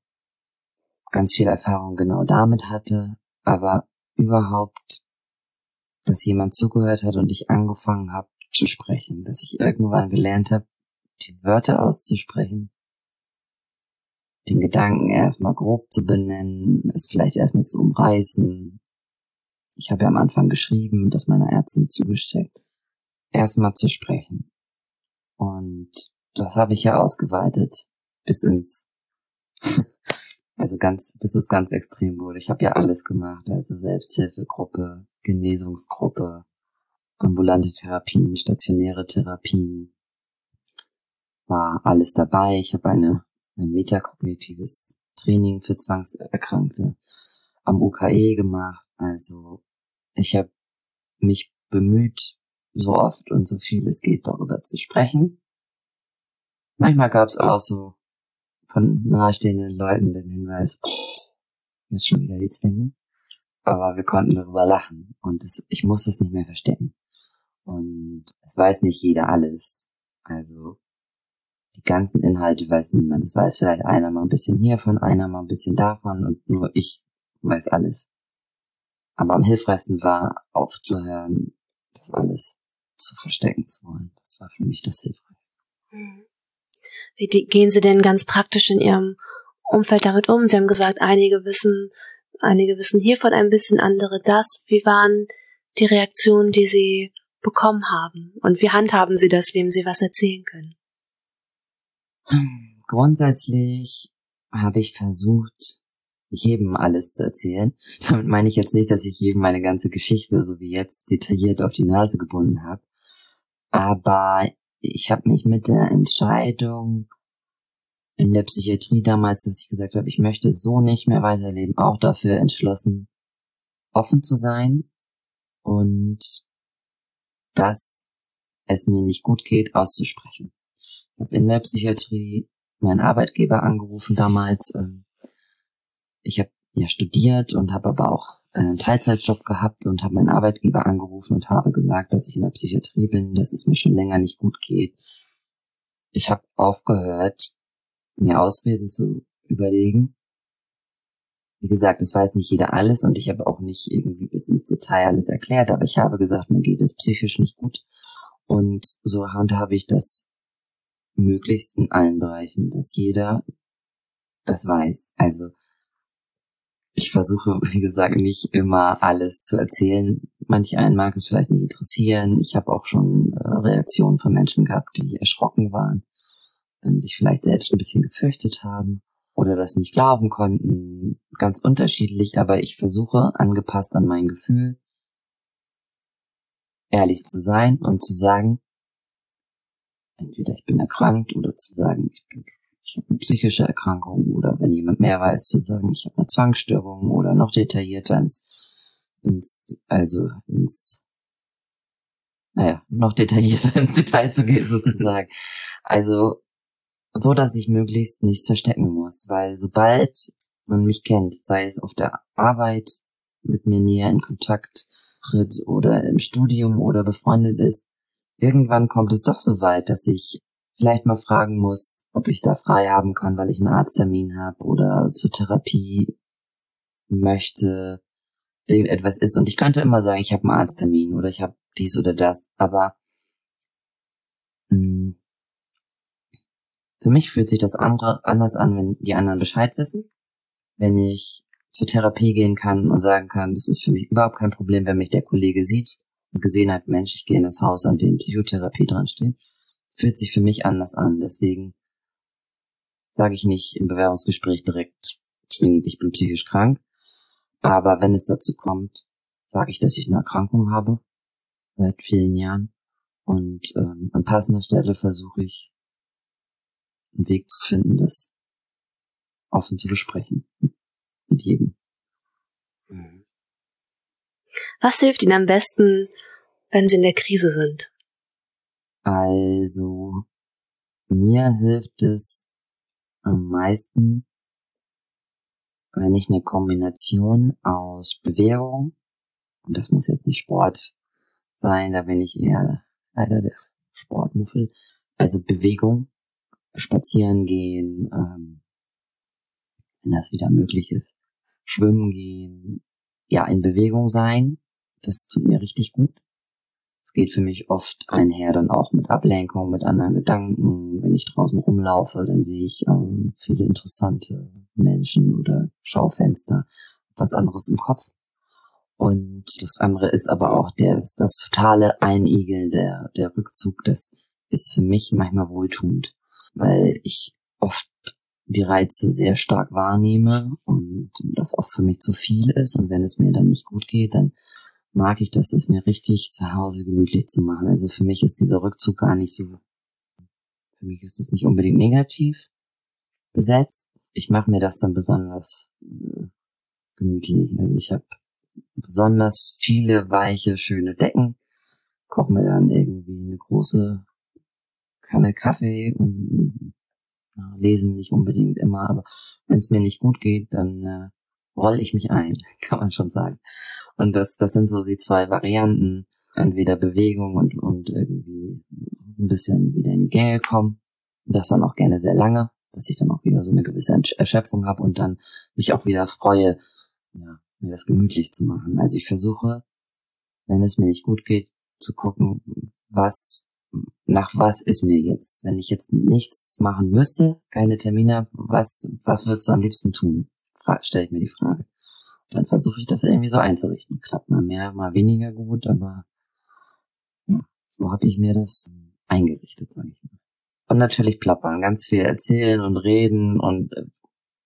S3: ganz viel Erfahrung genau damit hatte, aber überhaupt, dass jemand zugehört hat und ich angefangen habe zu sprechen, dass ich irgendwann gelernt habe, die Wörter auszusprechen, den Gedanken erstmal grob zu benennen, es vielleicht erstmal zu umreißen. Ich habe ja am Anfang geschrieben, das meiner Ärztin zugesteckt, erstmal zu sprechen. Und das habe ich ja ausgeweitet bis ins Also ganz, bis es ganz extrem wurde. Ich habe ja alles gemacht, also Selbsthilfegruppe, Genesungsgruppe, ambulante Therapien, stationäre Therapien, war alles dabei. Ich habe eine ein metakognitives Training für Zwangserkrankte am UKE gemacht. Also ich habe mich bemüht, so oft und so viel es geht, darüber zu sprechen. Manchmal gab es auch so von nahestehenden Leuten den Hinweis, jetzt schon wieder die Zwänge. Aber wir konnten darüber lachen und es, ich muss das nicht mehr verstecken. Und es weiß nicht jeder alles. Also die ganzen Inhalte weiß niemand. Es weiß vielleicht einer mal ein bisschen hiervon, einer mal ein bisschen davon und nur ich weiß alles. Aber am hilfreichsten war aufzuhören, das alles zu verstecken zu wollen. Das war für mich das Hilfreichste.
S2: Mhm. Wie gehen Sie denn ganz praktisch in Ihrem Umfeld damit um? Sie haben gesagt, einige wissen, einige wissen hiervon ein bisschen, andere das. Wie waren die Reaktionen, die Sie bekommen haben? Und wie handhaben Sie das, wem Sie was erzählen können?
S3: Grundsätzlich habe ich versucht, jedem alles zu erzählen. Damit meine ich jetzt nicht, dass ich jedem meine ganze Geschichte, so wie jetzt, detailliert auf die Nase gebunden habe. Aber ich habe mich mit der Entscheidung in der Psychiatrie damals, dass ich gesagt habe, ich möchte so nicht mehr weiterleben, auch dafür entschlossen, offen zu sein und dass es mir nicht gut geht, auszusprechen. Ich habe in der Psychiatrie meinen Arbeitgeber angerufen damals. Ähm, ich habe ja studiert und habe aber auch einen Teilzeitjob gehabt und habe meinen Arbeitgeber angerufen und habe gesagt, dass ich in der Psychiatrie bin, dass es mir schon länger nicht gut geht. Ich habe aufgehört, mir Ausreden zu überlegen. Wie gesagt, es weiß nicht jeder alles und ich habe auch nicht irgendwie bis ins Detail alles erklärt, aber ich habe gesagt, mir geht es psychisch nicht gut. Und so handhabe ich das möglichst in allen Bereichen, dass jeder das weiß. Also ich versuche, wie gesagt, nicht immer alles zu erzählen. Manch einen mag es vielleicht nicht interessieren. Ich habe auch schon äh, Reaktionen von Menschen gehabt, die erschrocken waren, ähm, sich vielleicht selbst ein bisschen gefürchtet haben oder das nicht glauben konnten. Ganz unterschiedlich, aber ich versuche, angepasst an mein Gefühl, ehrlich zu sein und zu sagen, entweder ich bin erkrankt oder zu sagen, ich bin ich habe eine psychische Erkrankung oder wenn jemand mehr weiß, zu sagen, ich habe eine Zwangsstörung oder noch detaillierter ins, ins also ins, naja, noch detaillierter ins Detail zu gehen sozusagen. Also so, dass ich möglichst nichts verstecken muss, weil sobald man mich kennt, sei es auf der Arbeit mit mir näher in Kontakt tritt oder im Studium oder befreundet ist, irgendwann kommt es doch so weit, dass ich vielleicht mal fragen muss, ob ich da frei haben kann, weil ich einen Arzttermin habe oder zur Therapie möchte irgendetwas ist. Und ich könnte immer sagen, ich habe einen Arzttermin oder ich habe dies oder das. Aber mh, hm, für mich fühlt sich das andere anders an, wenn die anderen Bescheid wissen. Wenn ich zur Therapie gehen kann und sagen kann, das ist für mich überhaupt kein Problem, wenn mich der Kollege sieht und gesehen hat, Mensch, ich gehe in das Haus, an dem Psychotherapie dran steht. Fühlt sich für mich anders an. Deswegen sage ich nicht im Bewerbungsgespräch direkt zwingend, ich bin psychisch krank. Aber wenn es dazu kommt, sage ich, dass ich eine Erkrankung habe seit vielen Jahren. Und ähm, an passender Stelle versuche ich einen Weg zu finden, das offen zu besprechen. Mit jedem.
S2: Mhm. Was hilft Ihnen am besten, wenn Sie in der Krise sind?
S3: Also, mir hilft es am meisten, wenn ich eine Kombination aus Bewegung, und das muss jetzt nicht Sport sein, da bin ich eher leider der Sportmuffel, also Bewegung, spazieren gehen, ähm, wenn das wieder möglich ist, schwimmen gehen, ja, in Bewegung sein, das tut mir richtig gut geht für mich oft einher dann auch mit Ablenkung, mit anderen Gedanken. Wenn ich draußen rumlaufe, dann sehe ich ähm, viele interessante Menschen oder Schaufenster, was anderes im Kopf. Und das andere ist aber auch der, das, totale Einigeln, der, der Rückzug, das ist für mich manchmal wohltuend, weil ich oft die Reize sehr stark wahrnehme und das oft für mich zu viel ist. Und wenn es mir dann nicht gut geht, dann mag ich das, es mir richtig zu Hause gemütlich zu machen. Also für mich ist dieser Rückzug gar nicht so, für mich ist das nicht unbedingt negativ besetzt. Ich mache mir das dann besonders äh, gemütlich. Also ich habe besonders viele weiche, schöne Decken, koche mir dann irgendwie eine große Kanne Kaffee und ja, lesen nicht unbedingt immer, aber wenn es mir nicht gut geht, dann äh, roll ich mich ein, kann man schon sagen. Und das, das sind so die zwei Varianten. Entweder Bewegung und, und irgendwie ein bisschen wieder in die Gänge kommen. Das dann auch gerne sehr lange, dass ich dann auch wieder so eine gewisse Erschöpfung habe und dann mich auch wieder freue, ja, mir das gemütlich zu machen. Also ich versuche, wenn es mir nicht gut geht, zu gucken, was, nach was ist mir jetzt? Wenn ich jetzt nichts machen müsste, keine Termine was, was würdest du am liebsten tun? Stelle ich mir die Frage dann versuche ich das irgendwie so einzurichten. Klappt mal mehr, mal weniger gut, aber ja, so habe ich mir das eingerichtet, sage ich mal. Und natürlich plappern, ganz viel erzählen und reden und äh,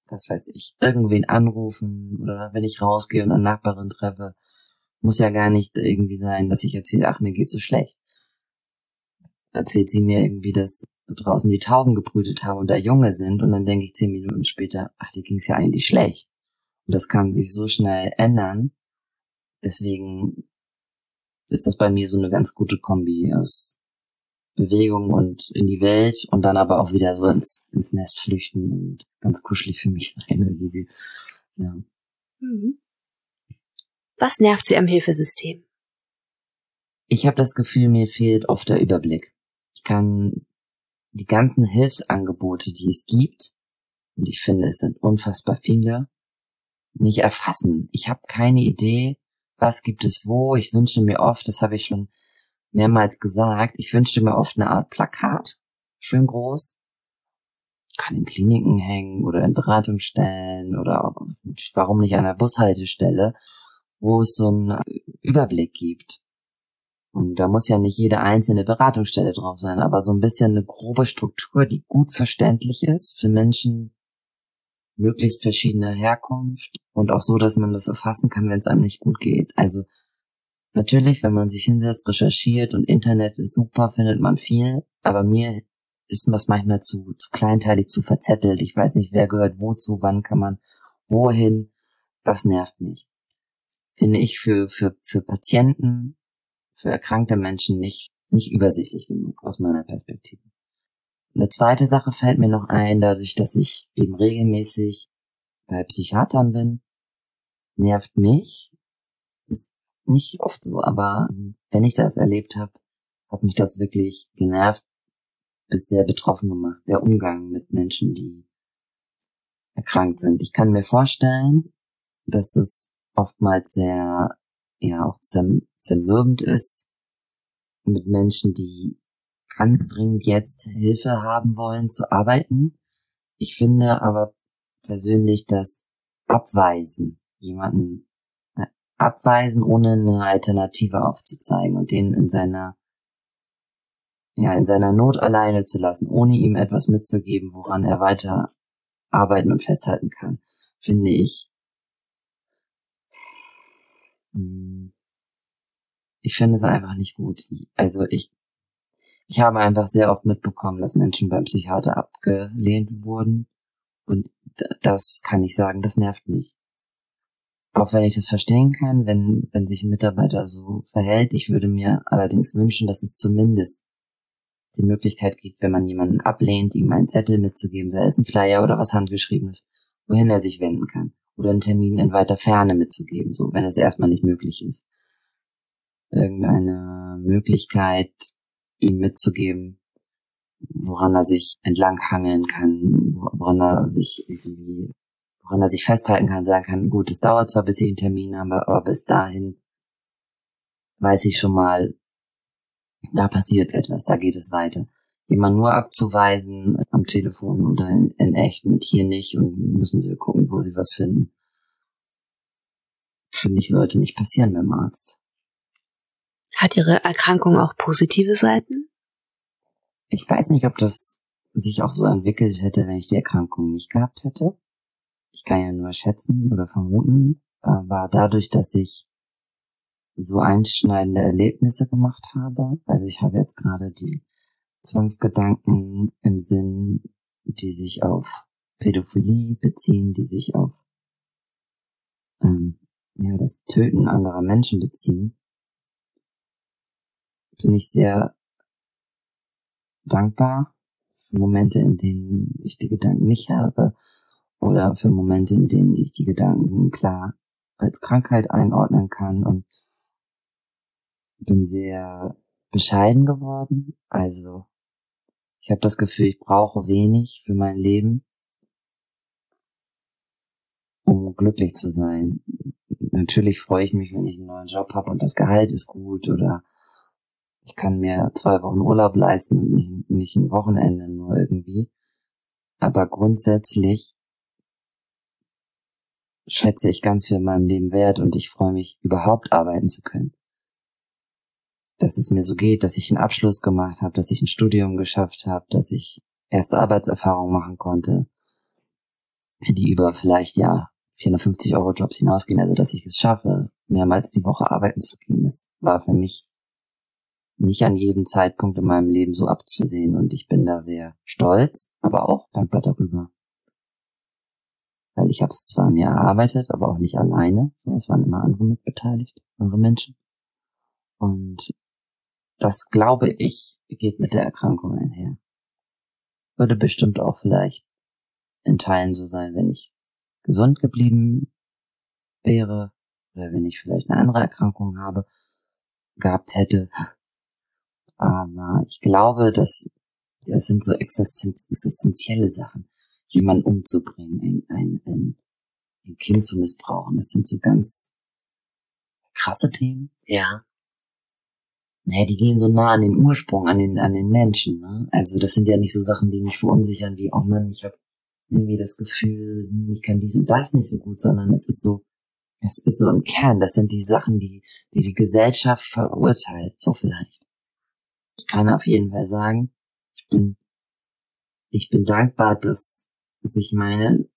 S3: was weiß ich, irgendwen anrufen oder wenn ich rausgehe und eine Nachbarin treffe, muss ja gar nicht irgendwie sein, dass ich erzähle, ach, mir geht's so schlecht. Erzählt sie mir irgendwie, dass draußen die Tauben gebrütet haben und da Junge sind und dann denke ich zehn Minuten später, ach, dir ging's ja eigentlich schlecht. Und das kann sich so schnell ändern. Deswegen ist das bei mir so eine ganz gute Kombi aus Bewegung und in die Welt und dann aber auch wieder so ins, ins Nest flüchten und ganz kuschelig für mich sein irgendwie. Ja. Mhm.
S2: Was nervt Sie am Hilfesystem?
S3: Ich habe das Gefühl, mir fehlt oft der Überblick. Ich kann die ganzen Hilfsangebote, die es gibt, und ich finde, es sind unfassbar viele, nicht erfassen. Ich habe keine Idee, was gibt es wo. Ich wünsche mir oft, das habe ich schon mehrmals gesagt, ich wünschte mir oft eine Art Plakat, schön groß, kann in Kliniken hängen oder in Beratungsstellen oder warum nicht an der Bushaltestelle, wo es so einen Überblick gibt. Und da muss ja nicht jede einzelne Beratungsstelle drauf sein, aber so ein bisschen eine grobe Struktur, die gut verständlich ist für Menschen, möglichst verschiedener Herkunft und auch so, dass man das erfassen kann, wenn es einem nicht gut geht. Also natürlich, wenn man sich hinsetzt, recherchiert und Internet ist super, findet man viel, aber mir ist was manchmal zu, zu kleinteilig, zu verzettelt. Ich weiß nicht, wer gehört wozu, wann kann man wohin. Das nervt mich. Finde ich für, für, für Patienten, für erkrankte Menschen nicht, nicht übersichtlich genug aus meiner Perspektive. Eine zweite Sache fällt mir noch ein, dadurch, dass ich eben regelmäßig bei Psychiatern bin, nervt mich. Ist nicht oft so, aber wenn ich das erlebt habe, hat mich das wirklich genervt, bis sehr betroffen gemacht. Der Umgang mit Menschen, die erkrankt sind. Ich kann mir vorstellen, dass es oftmals sehr, ja, auch zerm zermürbend ist mit Menschen, die ganz dringend jetzt Hilfe haben wollen zu arbeiten. Ich finde aber persönlich das Abweisen, jemanden äh, abweisen, ohne eine Alternative aufzuzeigen und den in seiner ja, in seiner Not alleine zu lassen, ohne ihm etwas mitzugeben, woran er weiter arbeiten und festhalten kann, finde ich. Hm, ich finde es einfach nicht gut. Also ich, ich habe einfach sehr oft mitbekommen, dass Menschen beim Psychiater abgelehnt wurden. Und das kann ich sagen, das nervt mich. Auch wenn ich das verstehen kann, wenn, wenn sich ein Mitarbeiter so verhält. Ich würde mir allerdings wünschen, dass es zumindest die Möglichkeit gibt, wenn man jemanden ablehnt, ihm einen Zettel mitzugeben, sei es ein Flyer oder was handgeschriebenes, wohin er sich wenden kann. Oder einen Termin in weiter Ferne mitzugeben, so, wenn es erstmal nicht möglich ist. Irgendeine Möglichkeit, ihm mitzugeben, woran er sich entlanghangeln kann, woran er sich irgendwie, woran er sich festhalten kann, sagen kann, gut, es dauert zwar, bis ich einen Termin habe, aber bis dahin weiß ich schon mal, da passiert etwas, da geht es weiter. Jemand nur abzuweisen am Telefon oder in, in echt mit hier nicht und müssen sie gucken, wo sie was finden. Finde ich, sollte nicht passieren beim Arzt.
S2: Hat Ihre Erkrankung auch positive Seiten?
S3: Ich weiß nicht, ob das sich auch so entwickelt hätte, wenn ich die Erkrankung nicht gehabt hätte. Ich kann ja nur schätzen oder vermuten, aber dadurch, dass ich so einschneidende Erlebnisse gemacht habe. Also ich habe jetzt gerade die Zwangsgedanken im Sinn, die sich auf Pädophilie beziehen, die sich auf ähm, ja, das Töten anderer Menschen beziehen, bin ich sehr dankbar für Momente, in denen ich die Gedanken nicht habe oder für Momente, in denen ich die Gedanken klar als Krankheit einordnen kann und bin sehr bescheiden geworden. Also ich habe das Gefühl, ich brauche wenig für mein Leben, um glücklich zu sein. Natürlich freue ich mich, wenn ich einen neuen Job habe und das Gehalt ist gut oder ich kann mir zwei Wochen Urlaub leisten und nicht, ein Wochenende nur irgendwie. Aber grundsätzlich schätze ich ganz viel in meinem Leben wert und ich freue mich, überhaupt arbeiten zu können dass es mir so geht, dass ich einen Abschluss gemacht habe, dass ich ein Studium geschafft habe, dass ich erste Arbeitserfahrung machen konnte, die über vielleicht ja 450 Euro Jobs hinausgehen, also dass ich es schaffe, mehrmals die Woche arbeiten zu gehen. Das war für mich nicht an jedem Zeitpunkt in meinem Leben so abzusehen und ich bin da sehr stolz, aber auch dankbar darüber. Weil ich habe es zwar mir erarbeitet, aber auch nicht alleine, sondern es waren immer andere mitbeteiligt, andere Menschen. Und das glaube ich geht mit der Erkrankung einher. Würde bestimmt auch vielleicht in Teilen so sein, wenn ich gesund geblieben wäre oder wenn ich vielleicht eine andere Erkrankung habe, gehabt hätte. Aber ich glaube, dass das sind so existenzielle Sachen, jemanden umzubringen, ein, ein, ein, ein Kind zu missbrauchen. Das sind so ganz krasse Themen.
S5: Ja
S3: naja, die gehen so nah an den Ursprung, an den, an den Menschen. Ne? Also das sind ja nicht so Sachen, die mich verunsichern wie, oh Mann, ich habe irgendwie das Gefühl, hm, ich kann dies und das nicht so gut, sondern es ist so, es ist so im Kern, das sind die Sachen, die die, die Gesellschaft verurteilt, so vielleicht. Ich kann auf jeden Fall sagen, ich bin, ich bin dankbar, dass sich meine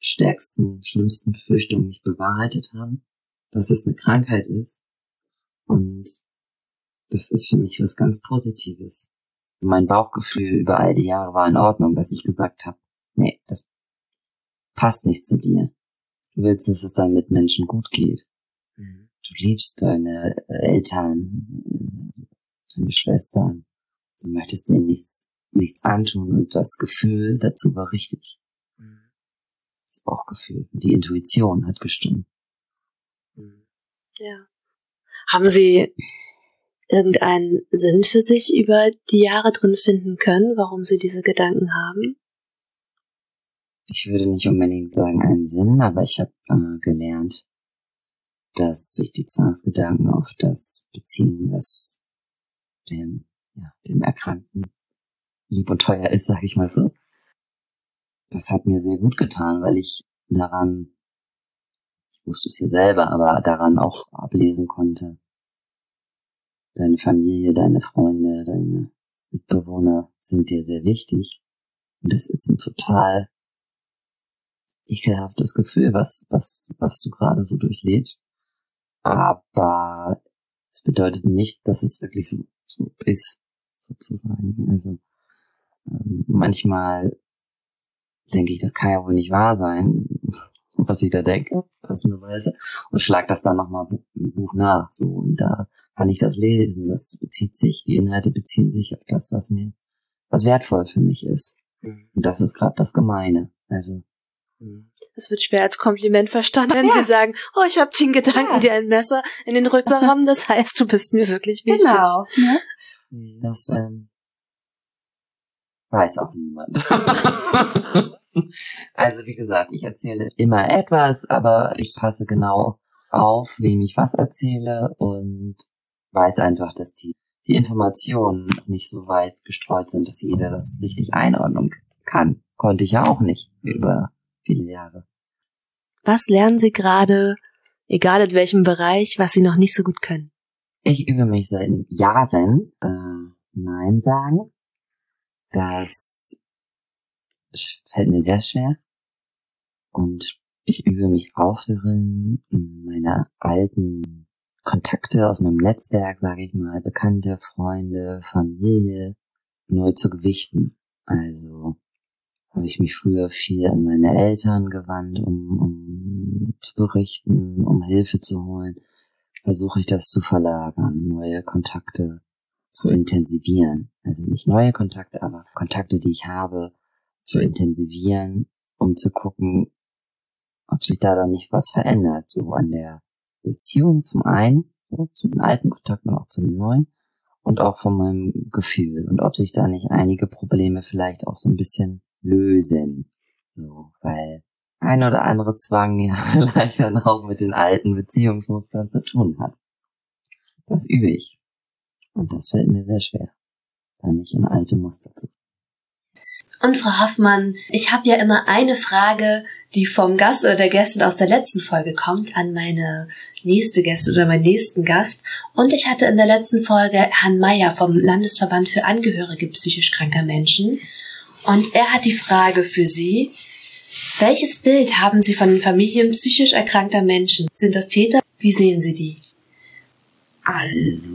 S3: stärksten, schlimmsten Befürchtungen nicht bewahrheitet haben, dass es eine Krankheit ist und das ist für mich was ganz Positives. Mein Bauchgefühl über all die Jahre war in Ordnung, dass ich gesagt habe, nee, das passt nicht zu dir. Du willst, dass es deinen Mitmenschen gut geht. Mhm. Du liebst deine Eltern, deine Schwestern. Du möchtest denen nichts, nichts antun und das Gefühl dazu war richtig. Mhm. Das Bauchgefühl. Die Intuition hat gestimmt.
S2: Mhm. Ja. Haben Sie irgendeinen Sinn für sich über die Jahre drin finden können, warum sie diese Gedanken haben?
S3: Ich würde nicht unbedingt sagen einen Sinn, aber ich habe äh, gelernt, dass sich die Zwangsgedanken auf das beziehen, was dem, ja, dem Erkrankten lieb und teuer ist, sag ich mal so. Das hat mir sehr gut getan, weil ich daran, ich wusste es ja selber, aber daran auch ablesen konnte. Deine Familie, deine Freunde, deine Mitbewohner sind dir sehr wichtig. Und das ist ein total ekelhaftes Gefühl, was, was, was du gerade so durchlebst. Aber es bedeutet nicht, dass es wirklich so, so ist, sozusagen. Also ähm, manchmal denke ich, das kann ja wohl nicht wahr sein, was ich da denke, passenderweise, und schlag das dann nochmal im Buch nach. So, und da kann ich das lesen. Das bezieht sich, die Inhalte beziehen sich auf das, was mir, was wertvoll für mich ist. Mhm. Und das ist gerade das Gemeine. Also
S2: es wird schwer als Kompliment verstanden, wenn ja. sie sagen, oh, ich habe den Gedanken, ja. dir ein Messer in den Rücken haben. Das heißt, du bist mir wirklich wichtig. Genau. Ne?
S3: Das ähm, weiß auch niemand. also wie gesagt, ich erzähle immer etwas, aber ich passe genau auf, wem ich was erzähle und weiß einfach, dass die, die Informationen nicht so weit gestreut sind, dass jeder das richtig einordnen kann. Konnte ich ja auch nicht über viele Jahre.
S2: Was lernen Sie gerade, egal in welchem Bereich, was Sie noch nicht so gut können?
S3: Ich übe mich seit Jahren äh, Nein sagen. Das fällt mir sehr schwer. Und ich übe mich auch darin, meine alten Kontakte aus meinem Netzwerk, sage ich mal, Bekannte, Freunde, Familie, neu zu gewichten. Also habe ich mich früher viel an meine Eltern gewandt, um, um zu berichten, um Hilfe zu holen. Versuche ich das zu verlagern, neue Kontakte zu intensivieren. Also nicht neue Kontakte, aber Kontakte, die ich habe, zu intensivieren, um zu gucken, ob sich da dann nicht was verändert, so an der Beziehung zum einen, so, zu den alten Kontakten und auch zu den neuen und auch von meinem Gefühl und ob sich da nicht einige Probleme vielleicht auch so ein bisschen lösen. So, weil ein oder andere Zwang ja vielleicht dann auch mit den alten Beziehungsmustern zu tun hat. Das übe ich. Und das fällt mir sehr schwer, da nicht in alte Muster zu
S2: und Frau Hoffmann, ich habe ja immer eine Frage, die vom Gast oder der Gästin aus der letzten Folge kommt, an meine nächste Gäste oder meinen nächsten Gast. Und ich hatte in der letzten Folge Herrn Meyer vom Landesverband für Angehörige psychisch kranker Menschen. Und er hat die Frage für Sie, welches Bild haben Sie von den Familien psychisch erkrankter Menschen? Sind das Täter? Wie sehen Sie die?
S3: Also,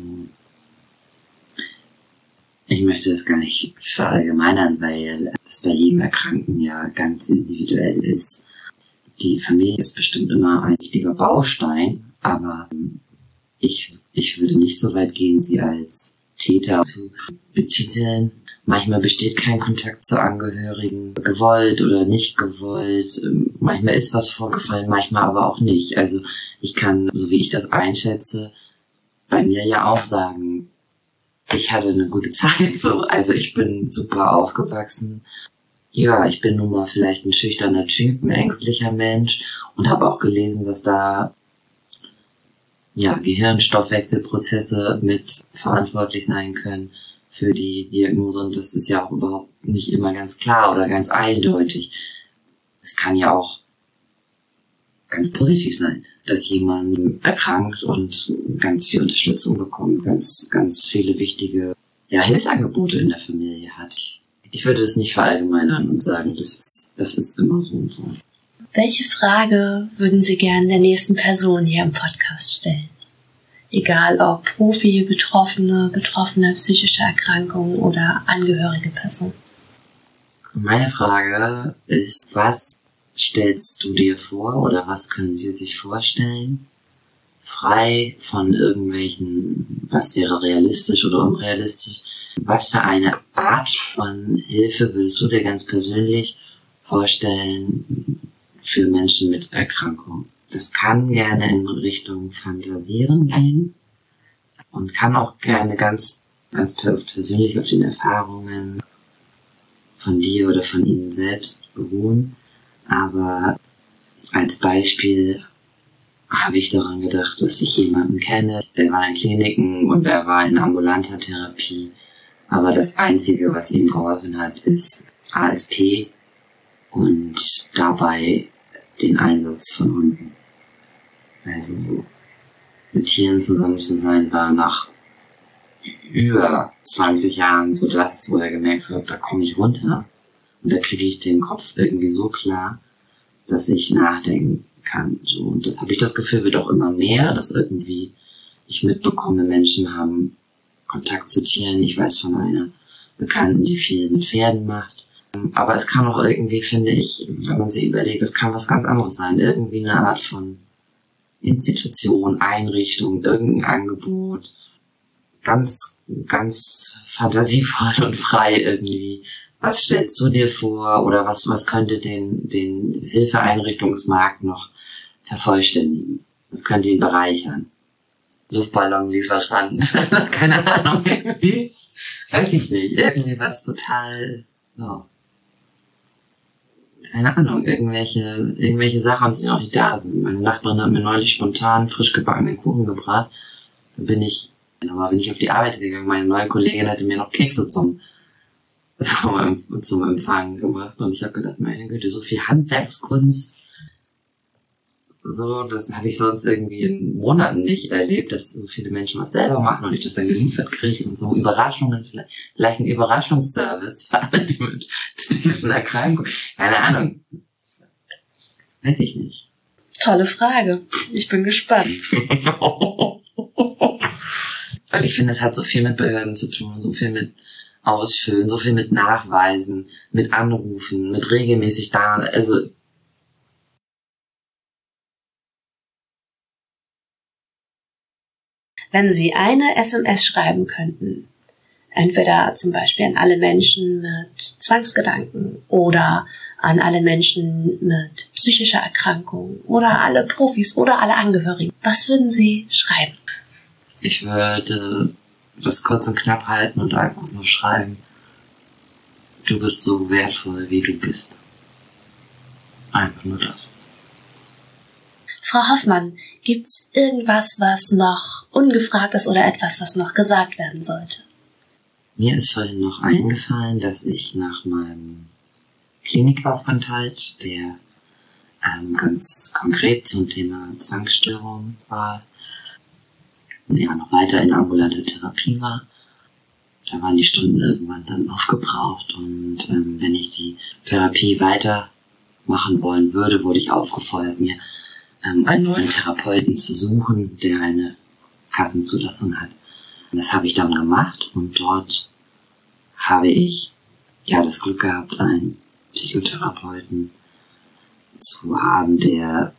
S3: ich möchte das gar nicht verallgemeinern, weil es bei jedem Erkrankten ja ganz individuell ist. Die Familie ist bestimmt immer ein wichtiger Baustein, aber ich, ich würde nicht so weit gehen, sie als Täter zu betiteln. Manchmal besteht kein Kontakt zu Angehörigen, gewollt oder nicht gewollt. Manchmal ist was vorgefallen, manchmal aber auch nicht. Also ich kann, so wie ich das einschätze, bei mir ja auch sagen, ich hatte eine gute Zeit. So, also ich bin super aufgewachsen. Ja, ich bin nun mal vielleicht ein schüchterner Typ, ein ängstlicher Mensch und habe auch gelesen, dass da ja Gehirnstoffwechselprozesse mit verantwortlich sein können für die Diagnose und das ist ja auch überhaupt nicht immer ganz klar oder ganz eindeutig. Es kann ja auch ganz positiv sein, dass jemand erkrankt und ganz viel Unterstützung bekommt, ganz, ganz viele wichtige ja, Hilfsangebote in der Familie hat. Ich würde es nicht verallgemeinern und sagen, das ist, das ist immer so und so.
S2: Welche Frage würden Sie gerne der nächsten Person hier im Podcast stellen? egal ob Profi, Betroffene, Betroffene psychischer Erkrankungen oder angehörige Person.
S3: Meine Frage ist, was stellst du dir vor oder was können Sie sich vorstellen? Frei von irgendwelchen, was wäre realistisch oder unrealistisch? Was für eine Art von Hilfe würdest du dir ganz persönlich vorstellen für Menschen mit Erkrankungen? Das kann gerne in Richtung Fantasieren gehen und kann auch gerne ganz, ganz persönlich auf den Erfahrungen von dir oder von ihnen selbst beruhen. Aber als Beispiel habe ich daran gedacht, dass ich jemanden kenne, der war in Kliniken und er war in ambulanter Therapie. Aber das Einzige, was ihm geholfen hat, ist ASP und dabei den Einsatz von Hunden. Also mit Tieren zusammen zu sein, war nach über 20 Jahren so das, wo er gemerkt hat, da komme ich runter und da kriege ich den Kopf irgendwie so klar, dass ich nachdenken kann. So. Und das habe ich das Gefühl, wird auch immer mehr, dass irgendwie ich mitbekomme, Menschen haben Kontakt zu Tieren. Ich weiß von einer Bekannten, die viel mit Pferden macht. Aber es kann auch irgendwie, finde ich, wenn man sich überlegt, es kann was ganz anderes sein. Irgendwie eine Art von Institution, Einrichtung, irgendein Angebot. Ganz, ganz fantasievoll und frei irgendwie. Was stellst du dir vor oder was, was könnte den, den Hilfeeinrichtungsmarkt noch vervollständigen? Was könnte ihn bereichern? Luftballonlieferant. Keine Ahnung, irgendwie. Weiß ich nicht. Irgendwie was total, so. Keine Ahnung, irgendwelche, irgendwelche Sachen, die noch nicht da sind. Meine Nachbarin hat mir neulich spontan frisch gebackenen Kuchen gebracht. Da bin ich, nochmal bin ich auf die Arbeit gegangen. Meine neue Kollegin hatte mir noch Kekse zum, zum, zum Empfang gemacht. Und ich habe gedacht, meine Güte, so viel Handwerkskunst so, das habe ich sonst irgendwie in Monaten nicht erlebt, dass so viele Menschen was selber machen und ich das dann geliefert kriege und so Überraschungen, vielleicht, vielleicht ein Überraschungsservice für alle, die mit, die mit einer Erkrankung, keine Ahnung. Weiß ich nicht.
S2: Tolle Frage. Ich bin gespannt.
S3: Weil ich finde, es hat so viel mit Behörden zu tun, so viel mit Ausfüllen, so viel mit Nachweisen, mit Anrufen, mit regelmäßig da, also
S2: wenn Sie eine SMS schreiben könnten, entweder zum Beispiel an alle Menschen mit Zwangsgedanken oder an alle Menschen mit psychischer Erkrankung oder alle Profis oder alle Angehörigen, was würden Sie schreiben?
S3: Ich würde das kurz und knapp halten und einfach nur schreiben, du bist so wertvoll, wie du bist. Einfach nur das.
S2: Frau Hoffmann, gibt's irgendwas, was noch ungefragt ist oder etwas, was noch gesagt werden sollte?
S3: Mir ist vorhin noch eingefallen, dass ich nach meinem Klinikaufenthalt, der ähm, ganz konkret zum Thema Zwangsstörung war, ja noch weiter in ambulante Therapie war, da waren die Stunden irgendwann dann aufgebraucht und ähm, wenn ich die Therapie weitermachen wollen würde, wurde ich aufgefordert, mir ähm, einen neuen Therapeuten zu suchen, der eine Kassenzulassung hat. Und das habe ich dann gemacht und dort habe ich ja das Glück gehabt, einen Psychotherapeuten zu haben, der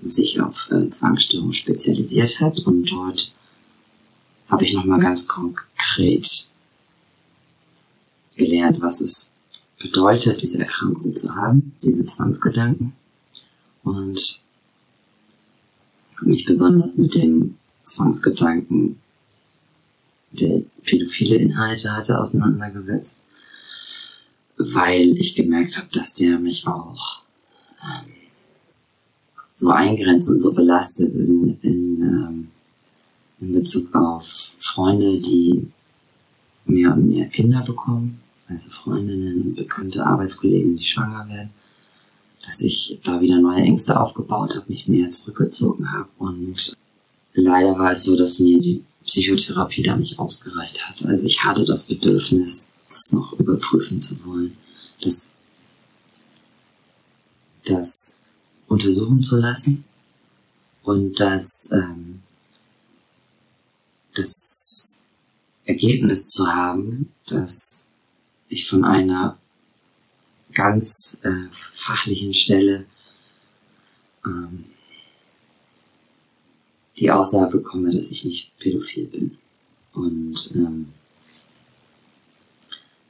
S3: sich auf äh, Zwangsstörung spezialisiert hat und dort habe ich nochmal ganz konkret gelernt, was es bedeutet, diese Erkrankung zu haben, diese Zwangsgedanken. Und habe mich besonders mit dem Zwangsgedanken, der pädophile Inhalte hatte, auseinandergesetzt, weil ich gemerkt habe, dass der mich auch ähm, so eingrenzt und so belastet in, in, ähm, in Bezug auf Freunde, die mehr und mehr Kinder bekommen, also Freundinnen und bekannte Arbeitskollegen, die schwanger werden dass ich da wieder neue Ängste aufgebaut habe, mich mehr zurückgezogen habe. Und leider war es so, dass mir die Psychotherapie da nicht ausgereicht hat. Also ich hatte das Bedürfnis, das noch überprüfen zu wollen, das, das untersuchen zu lassen und das, ähm, das Ergebnis zu haben, dass ich von einer ganz äh, fachlichen Stelle ähm, die Aussage bekomme, dass ich nicht pädophil bin. Und ähm,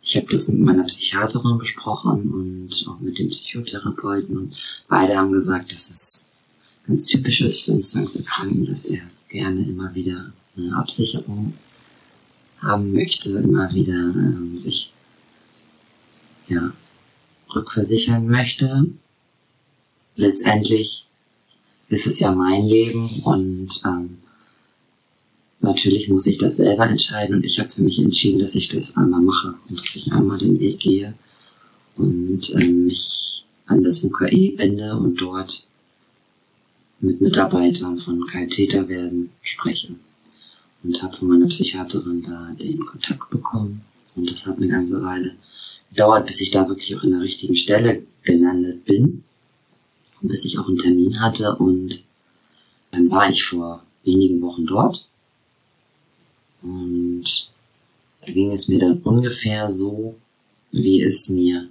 S3: ich habe das mit meiner Psychiaterin besprochen und auch mit dem Psychotherapeuten und beide haben gesagt, dass es ganz typisch ist für einen Zwangserkrankten, dass er gerne immer wieder eine Absicherung haben möchte, immer wieder ähm, sich ja, rückversichern möchte. Letztendlich ist es ja mein Leben und ähm, natürlich muss ich das selber entscheiden und ich habe für mich entschieden, dass ich das einmal mache und dass ich einmal den Weg gehe und ähm, mich an das UKE wende und dort mit Mitarbeitern von Kai werden spreche. Und habe von meiner Psychiaterin da den Kontakt bekommen. Und das hat eine ganze Weile gedauert, bis ich da wirklich auch in der richtigen Stelle gelandet bin. Und bis ich auch einen Termin hatte. Und dann war ich vor wenigen Wochen dort. Und da ging es mir dann ungefähr so, wie es mir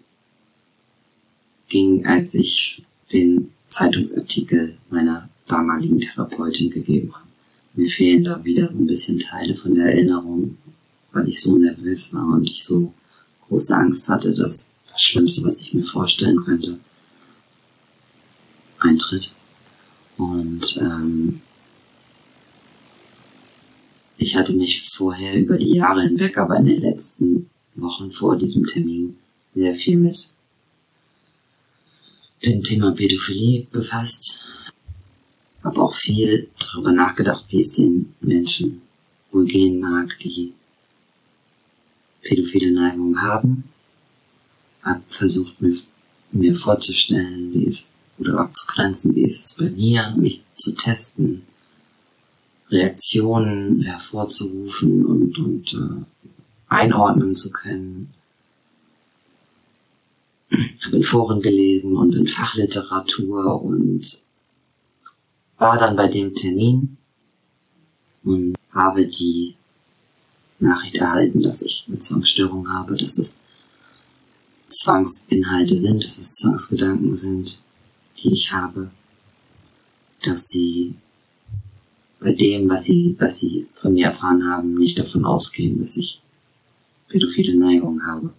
S3: ging, als ich den Zeitungsartikel meiner damaligen Therapeutin gegeben habe. Mir fehlen da wieder ein bisschen Teile von der Erinnerung, weil ich so nervös war und ich so große Angst hatte, dass das Schlimmste, was ich mir vorstellen könnte, eintritt. Und ähm, ich hatte mich vorher über die Jahre hinweg, aber in den letzten Wochen vor diesem Termin sehr viel mit dem Thema Pädophilie befasst. Habe auch viel darüber nachgedacht, wie es den Menschen wohl gehen mag, die pädophile Neigungen haben. Habe versucht, mir, mir vorzustellen, wie es, oder abzugrenzen, wie ist es bei mir, mich zu testen, Reaktionen hervorzurufen und, und äh, einordnen zu können habe in Foren gelesen und in Fachliteratur und war dann bei dem Termin und habe die Nachricht erhalten, dass ich eine Zwangsstörung habe, dass es Zwangsinhalte sind, dass es Zwangsgedanken sind, die ich habe, dass sie bei dem, was sie, was sie von mir erfahren haben, nicht davon ausgehen, dass ich pädophile Neigungen habe.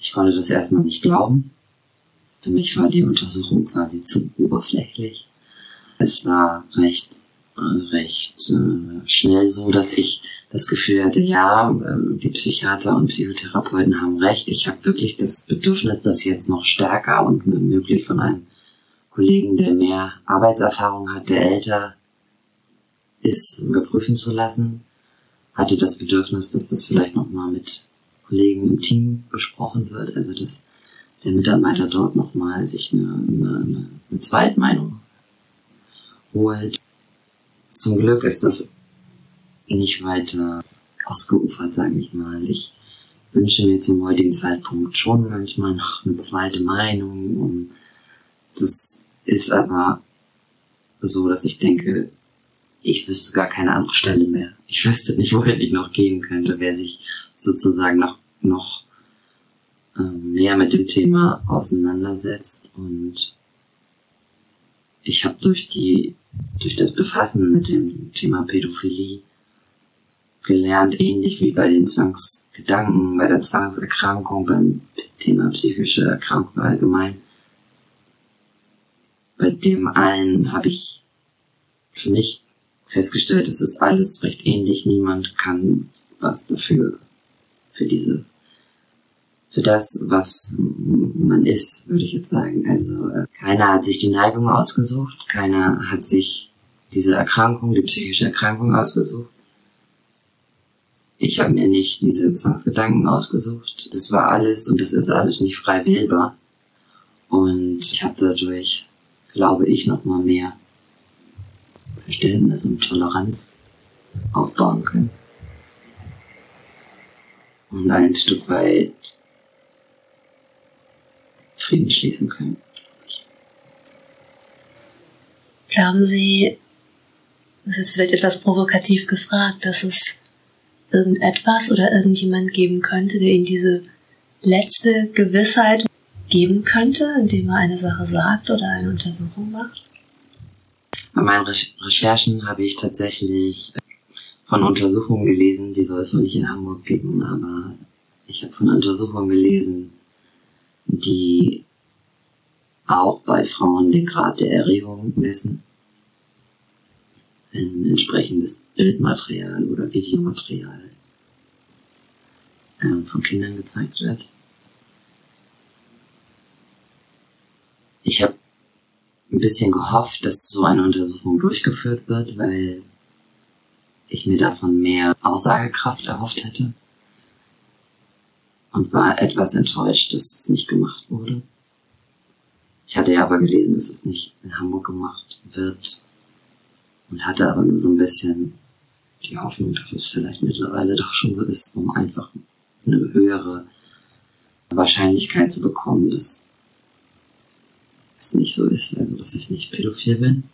S3: Ich konnte das erstmal nicht glauben. Für mich war die Untersuchung quasi zu oberflächlich. Es war recht, recht äh, schnell so, dass ich das Gefühl hatte, ja, äh, die Psychiater und Psychotherapeuten haben recht. Ich habe wirklich das Bedürfnis, das jetzt noch stärker und möglich von einem Kollegen, der mehr Arbeitserfahrung hat, der älter ist, überprüfen zu lassen. Hatte das Bedürfnis, dass das vielleicht nochmal mit Kollegen im Team besprochen wird, also dass der Mitarbeiter dort nochmal sich eine, eine, eine Zweitmeinung holt. Zum Glück ist das nicht weiter ausgeufert, sage ich mal. Ich wünsche mir zum heutigen Zeitpunkt schon manchmal noch eine zweite Meinung. Und das ist aber so, dass ich denke, ich wüsste gar keine andere Stelle mehr. Ich wüsste nicht, wohin ich noch gehen könnte, wer sich sozusagen noch, noch ähm, mehr mit dem Thema auseinandersetzt. Und ich habe durch die durch das Befassen mit dem Thema Pädophilie gelernt, ähnlich wie bei den Zwangsgedanken, bei der Zwangserkrankung, beim Thema psychische Erkrankung allgemein. Bei dem allen habe ich für mich festgestellt, es ist alles recht ähnlich. Niemand kann was dafür für diese, für das, was man ist, würde ich jetzt sagen. Also äh, keiner hat sich die Neigung ausgesucht, keiner hat sich diese Erkrankung, die psychische Erkrankung ausgesucht. Ich habe mir nicht diese Zwangsgedanken ausgesucht. Das war alles und das ist alles nicht frei wählbar. Und ich habe dadurch, glaube ich, noch mal mehr Verständnis und Toleranz aufbauen können und ein Stück weit Frieden schließen können.
S2: Glauben Sie, das ist vielleicht etwas provokativ gefragt, dass es irgendetwas oder irgendjemand geben könnte, der Ihnen diese letzte Gewissheit geben könnte, indem er eine Sache sagt oder eine Untersuchung macht?
S3: Bei meinen Recherchen habe ich tatsächlich von Untersuchungen gelesen, die soll es wohl nicht in Hamburg geben, aber ich habe von Untersuchungen gelesen, die auch bei Frauen den Grad der Erregung messen, wenn entsprechendes Bildmaterial oder Videomaterial äh, von Kindern gezeigt wird. Ich habe ein bisschen gehofft, dass so eine Untersuchung durchgeführt wird, weil ich mir davon mehr Aussagekraft erhofft hätte. Und war etwas enttäuscht, dass es nicht gemacht wurde. Ich hatte ja aber gelesen, dass es nicht in Hamburg gemacht wird und hatte aber nur so ein bisschen die Hoffnung, dass es vielleicht mittlerweile doch schon so ist, um einfach eine höhere Wahrscheinlichkeit zu bekommen, dass es nicht so ist, also dass ich nicht pädophil bin.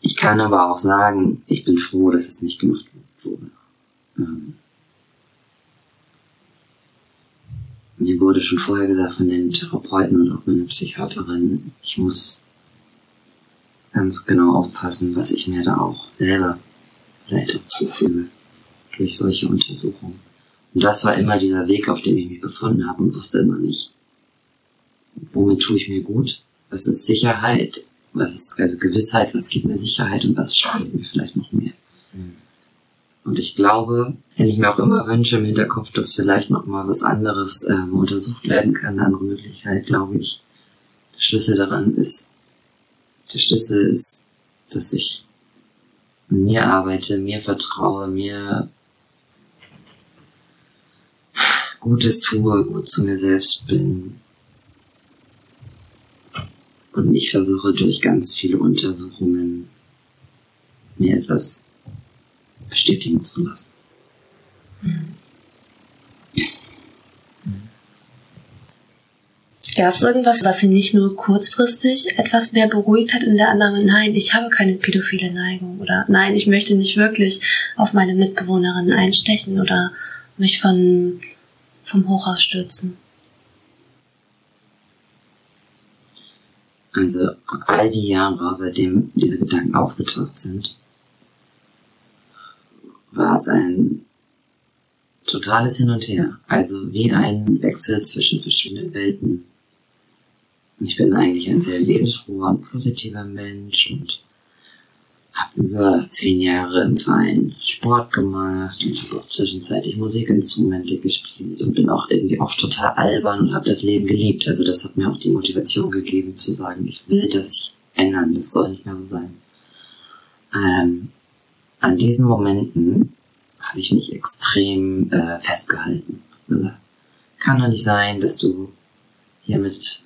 S3: Ich kann aber auch sagen, ich bin froh, dass es nicht gemacht wurde. Ähm, mir wurde schon vorher gesagt von den Therapeuten und auch meiner Psychiaterin, ich muss ganz genau aufpassen, was ich mir da auch selber vielleicht auch zufüge durch solche Untersuchungen. Und das war immer dieser Weg, auf dem ich mich befunden habe und wusste immer nicht, womit tue ich mir gut, was ist Sicherheit, was ist also Gewissheit, was gibt mir Sicherheit und was schadet mir vielleicht noch mehr. Mhm. Und ich glaube, wenn ich mir auch immer wünsche im Hinterkopf, dass vielleicht noch mal was anderes ähm, untersucht werden kann, eine andere Möglichkeit, glaube ich, der Schlüssel daran ist, der Schlüssel ist, dass ich mir arbeite, mir vertraue, mir Gutes tue, gut zu mir selbst bin. Und nicht versuche durch ganz viele Untersuchungen mir etwas bestätigen zu lassen.
S2: Gab es irgendwas, was Sie nicht nur kurzfristig etwas mehr beruhigt hat in der Annahme, nein, ich habe keine pädophile Neigung oder nein, ich möchte nicht wirklich auf meine Mitbewohnerin einstechen oder mich von, vom Hochhaus stürzen?
S3: Also all die Jahre, seitdem diese Gedanken aufgetaucht sind, war es ein totales Hin und Her. Also wie ein Wechsel zwischen verschiedenen Welten. Ich bin eigentlich ein sehr lebensfroher und positiver Mensch und habe über zehn Jahre im Verein Sport gemacht und habe auch zwischenzeitlich Musikinstrumente gespielt und bin auch irgendwie auch total albern und habe das Leben geliebt. Also das hat mir auch die Motivation gegeben zu sagen, ich will das ändern, das soll nicht mehr so sein. Ähm, an diesen Momenten habe ich mich extrem äh, festgehalten. Also, kann doch nicht sein, dass du hier mit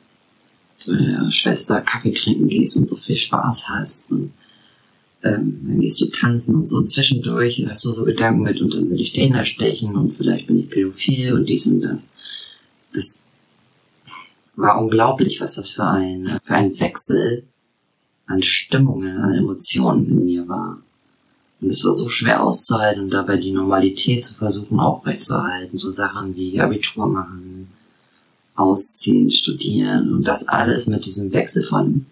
S3: deiner Schwester Kaffee trinken gehst und so viel Spaß hast. Und ähm, dann gehst du tanzen und so. Und zwischendurch hast du so Gedanken mit und dann will ich den erstechen und vielleicht bin ich pädophil und dies und das. Das war unglaublich, was das für ein, für ein Wechsel an Stimmungen, an Emotionen in mir war. Und es war so schwer auszuhalten und dabei die Normalität zu versuchen aufrechtzuerhalten. So Sachen wie Abitur machen, ausziehen, studieren und das alles mit diesem Wechsel von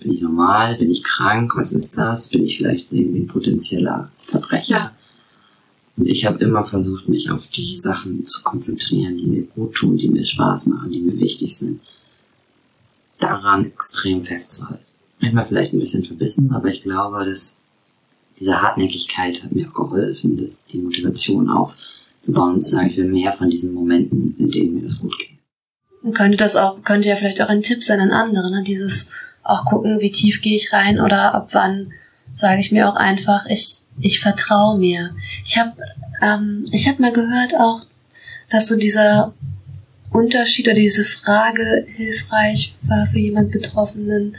S3: bin ich normal, bin ich krank, was ist das, bin ich vielleicht irgendwie ein potenzieller Verbrecher. Und ich habe immer versucht, mich auf die Sachen zu konzentrieren, die mir gut tun, die mir Spaß machen, die mir wichtig sind. Daran extrem festzuhalten. Manchmal vielleicht ein bisschen verbissen, aber ich glaube, dass diese Hartnäckigkeit hat mir auch geholfen, dass die Motivation aufzubauen und zu sagen, ich will mehr von diesen Momenten, in denen mir das gut geht.
S2: Und könnte das auch, könnte ja vielleicht auch ein Tipp sein an andere, ne? Dieses auch gucken, wie tief gehe ich rein oder ab wann sage ich mir auch einfach, ich, ich vertraue mir. Ich habe ähm, ich hab mal gehört auch, dass so dieser Unterschied oder diese Frage hilfreich war für jemand Betroffenen,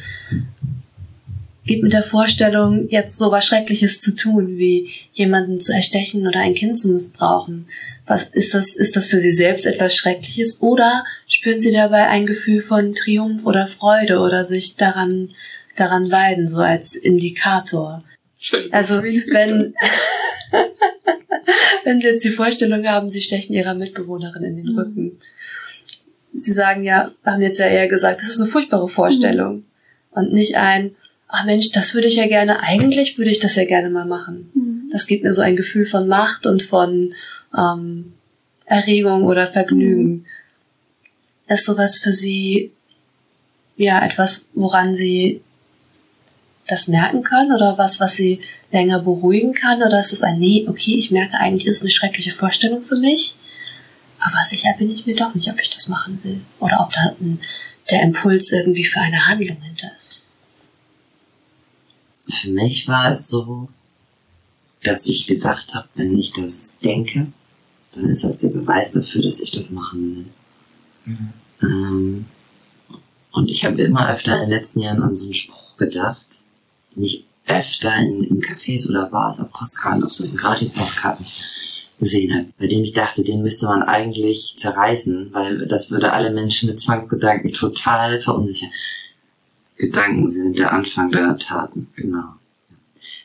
S2: geht mit der Vorstellung, jetzt so was Schreckliches zu tun, wie jemanden zu erstechen oder ein Kind zu missbrauchen. Was ist das, ist das für Sie selbst etwas Schreckliches oder spüren Sie dabei ein Gefühl von Triumph oder Freude oder sich daran, daran weiden, so als Indikator? Also, wenn, wenn Sie jetzt die Vorstellung haben, Sie stechen Ihrer Mitbewohnerin in den mhm. Rücken. Sie sagen ja, haben jetzt ja eher gesagt, das ist eine furchtbare Vorstellung. Mhm. Und nicht ein, ach Mensch, das würde ich ja gerne, eigentlich würde ich das ja gerne mal machen. Mhm. Das gibt mir so ein Gefühl von Macht und von ähm, Erregung oder Vergnügen. Mhm. Ist sowas für Sie ja etwas, woran Sie das merken können oder was, was Sie länger beruhigen kann? Oder ist es ein, nee, okay, ich merke eigentlich, ist eine schreckliche Vorstellung für mich, aber sicher bin ich mir doch nicht, ob ich das machen will. Oder ob da ein, der Impuls irgendwie für eine Handlung hinter ist.
S3: Für mich war es so, dass ich gedacht habe, wenn ich das denke, dann ist das der Beweis dafür, dass ich das machen will. Mhm. Ähm, und ich habe immer öfter in den letzten Jahren an so einen Spruch gedacht, den ich öfter in, in Cafés oder Bars auf Postkarten, auf solchen Gratis-Postkarten gesehen habe, bei dem ich dachte, den müsste man eigentlich zerreißen, weil das würde alle Menschen mit Zwangsgedanken total verunsichern. Gedanken sind der Anfang der Taten, genau.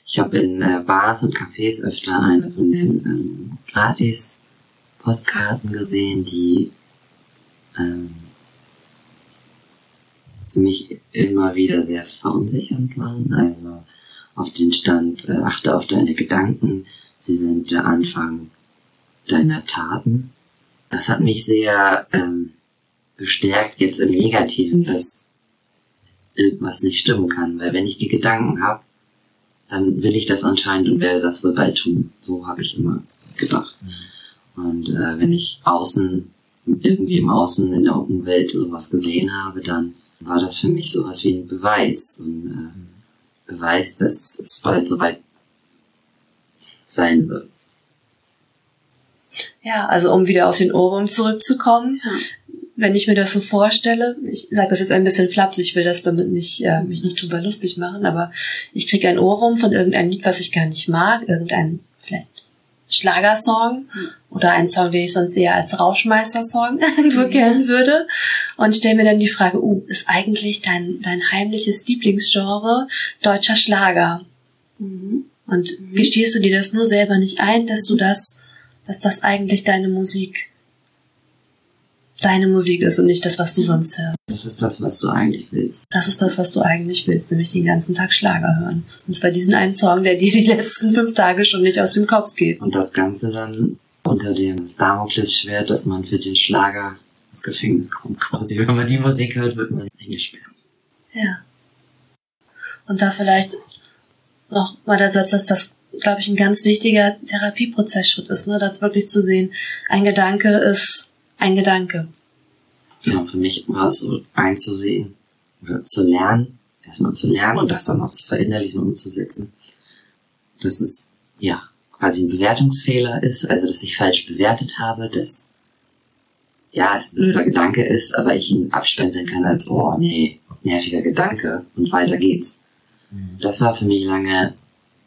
S3: Ich habe in äh, Bars und Cafés öfter eine von den ähm, Gratis-Postkarten gesehen, die ähm, mich immer wieder sehr verunsichernd waren. Also auf den Stand, äh, achte auf deine Gedanken, sie sind der Anfang deiner Taten. Das hat mich sehr ähm, bestärkt jetzt im Negativen, dass irgendwas nicht stimmen kann. Weil wenn ich die Gedanken habe, dann will ich das anscheinend und werde das wohl bald tun. So habe ich immer gedacht. Und äh, wenn ich außen, irgendwie im Außen in der Umwelt sowas gesehen habe, dann war das für mich sowas wie ein Beweis. Und äh, Beweis, dass es bald soweit sein wird.
S2: Ja, also um wieder auf den Ohrwurm zurückzukommen, ja. Wenn ich mir das so vorstelle, ich sage das jetzt ein bisschen flapsig, ich will das damit nicht, äh, mich nicht drüber lustig machen, aber ich kriege ein Ohrwurm von irgendeinem Lied, was ich gar nicht mag, irgendein vielleicht Schlagersong mhm. oder ein Song, den ich sonst eher als Rauschmeister-Song irgendwo kennen würde und stelle mir dann die Frage, uh, ist eigentlich dein, dein heimliches Lieblingsgenre deutscher Schlager? Mhm. Und mhm. gestehst du dir das nur selber nicht ein, dass du das dass das eigentlich deine Musik deine Musik ist und nicht das, was du sonst hörst.
S3: Das ist das, was du eigentlich willst.
S2: Das ist das, was du eigentlich willst, nämlich den ganzen Tag Schlager hören. Und zwar diesen einen Song, der dir die letzten fünf Tage schon nicht aus dem Kopf geht.
S3: Und das Ganze dann unter dem Damoklesschwert, dass man für den Schlager ins Gefängnis kommt. Quasi, wenn man die Musik hört, wird man eingesperrt.
S2: Ja. Und da vielleicht noch mal der Satz, dass das glaube ich, ein ganz wichtiger Therapieprozessschritt ist, ne, das wirklich zu sehen. Ein Gedanke ist ein Gedanke.
S3: Genau, für mich war es so einzusehen oder zu lernen, erstmal zu lernen und das dann auch zu verinnerlichen und umzusetzen. Dass es, ja, quasi ein Bewertungsfehler ist, also dass ich falsch bewertet habe, dass, ja, es ein blöder Gedanke ist, aber ich ihn abstempeln kann als, oh nee, nerviger Gedanke und weiter geht's. Mhm. Das war für mich lange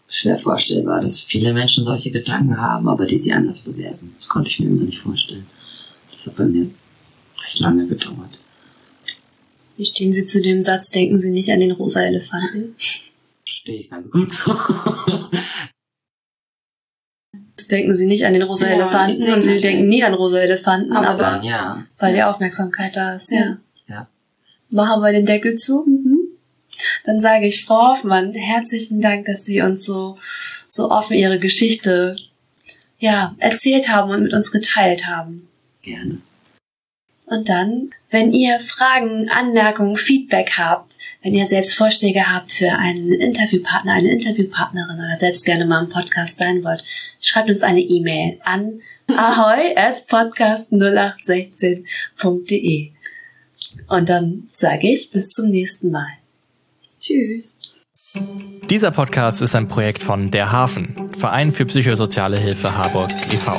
S3: schwer vorstellbar, dass viele Menschen solche Gedanken haben, aber die sie anders bewerten. Das konnte ich mir immer nicht vorstellen. Das hat bei mir recht lange gedauert.
S2: Wie stehen Sie zu dem Satz, denken Sie nicht an den rosa Elefanten?
S3: Stehe ich ganz gut so.
S2: denken Sie nicht an den rosa ja, Elefanten und Sie denken nie an rosa Elefanten, aber, aber dann, ja. weil die Aufmerksamkeit da ist, ja.
S3: ja.
S2: Machen wir den Deckel zu? Mhm. Dann sage ich, Frau Hoffmann, herzlichen Dank, dass Sie uns so, so offen Ihre Geschichte, ja, erzählt haben und mit uns geteilt haben.
S3: Gerne.
S2: Und dann, wenn ihr Fragen, Anmerkungen, Feedback habt, wenn ihr selbst Vorschläge habt für einen Interviewpartner, eine Interviewpartnerin oder selbst gerne mal im Podcast sein wollt, schreibt uns eine E-Mail an ahoy at podcast0816.de. Und dann sage ich bis zum nächsten Mal. Tschüss.
S1: Dieser Podcast ist ein Projekt von Der Hafen, Verein für psychosoziale Hilfe Harburg e.V.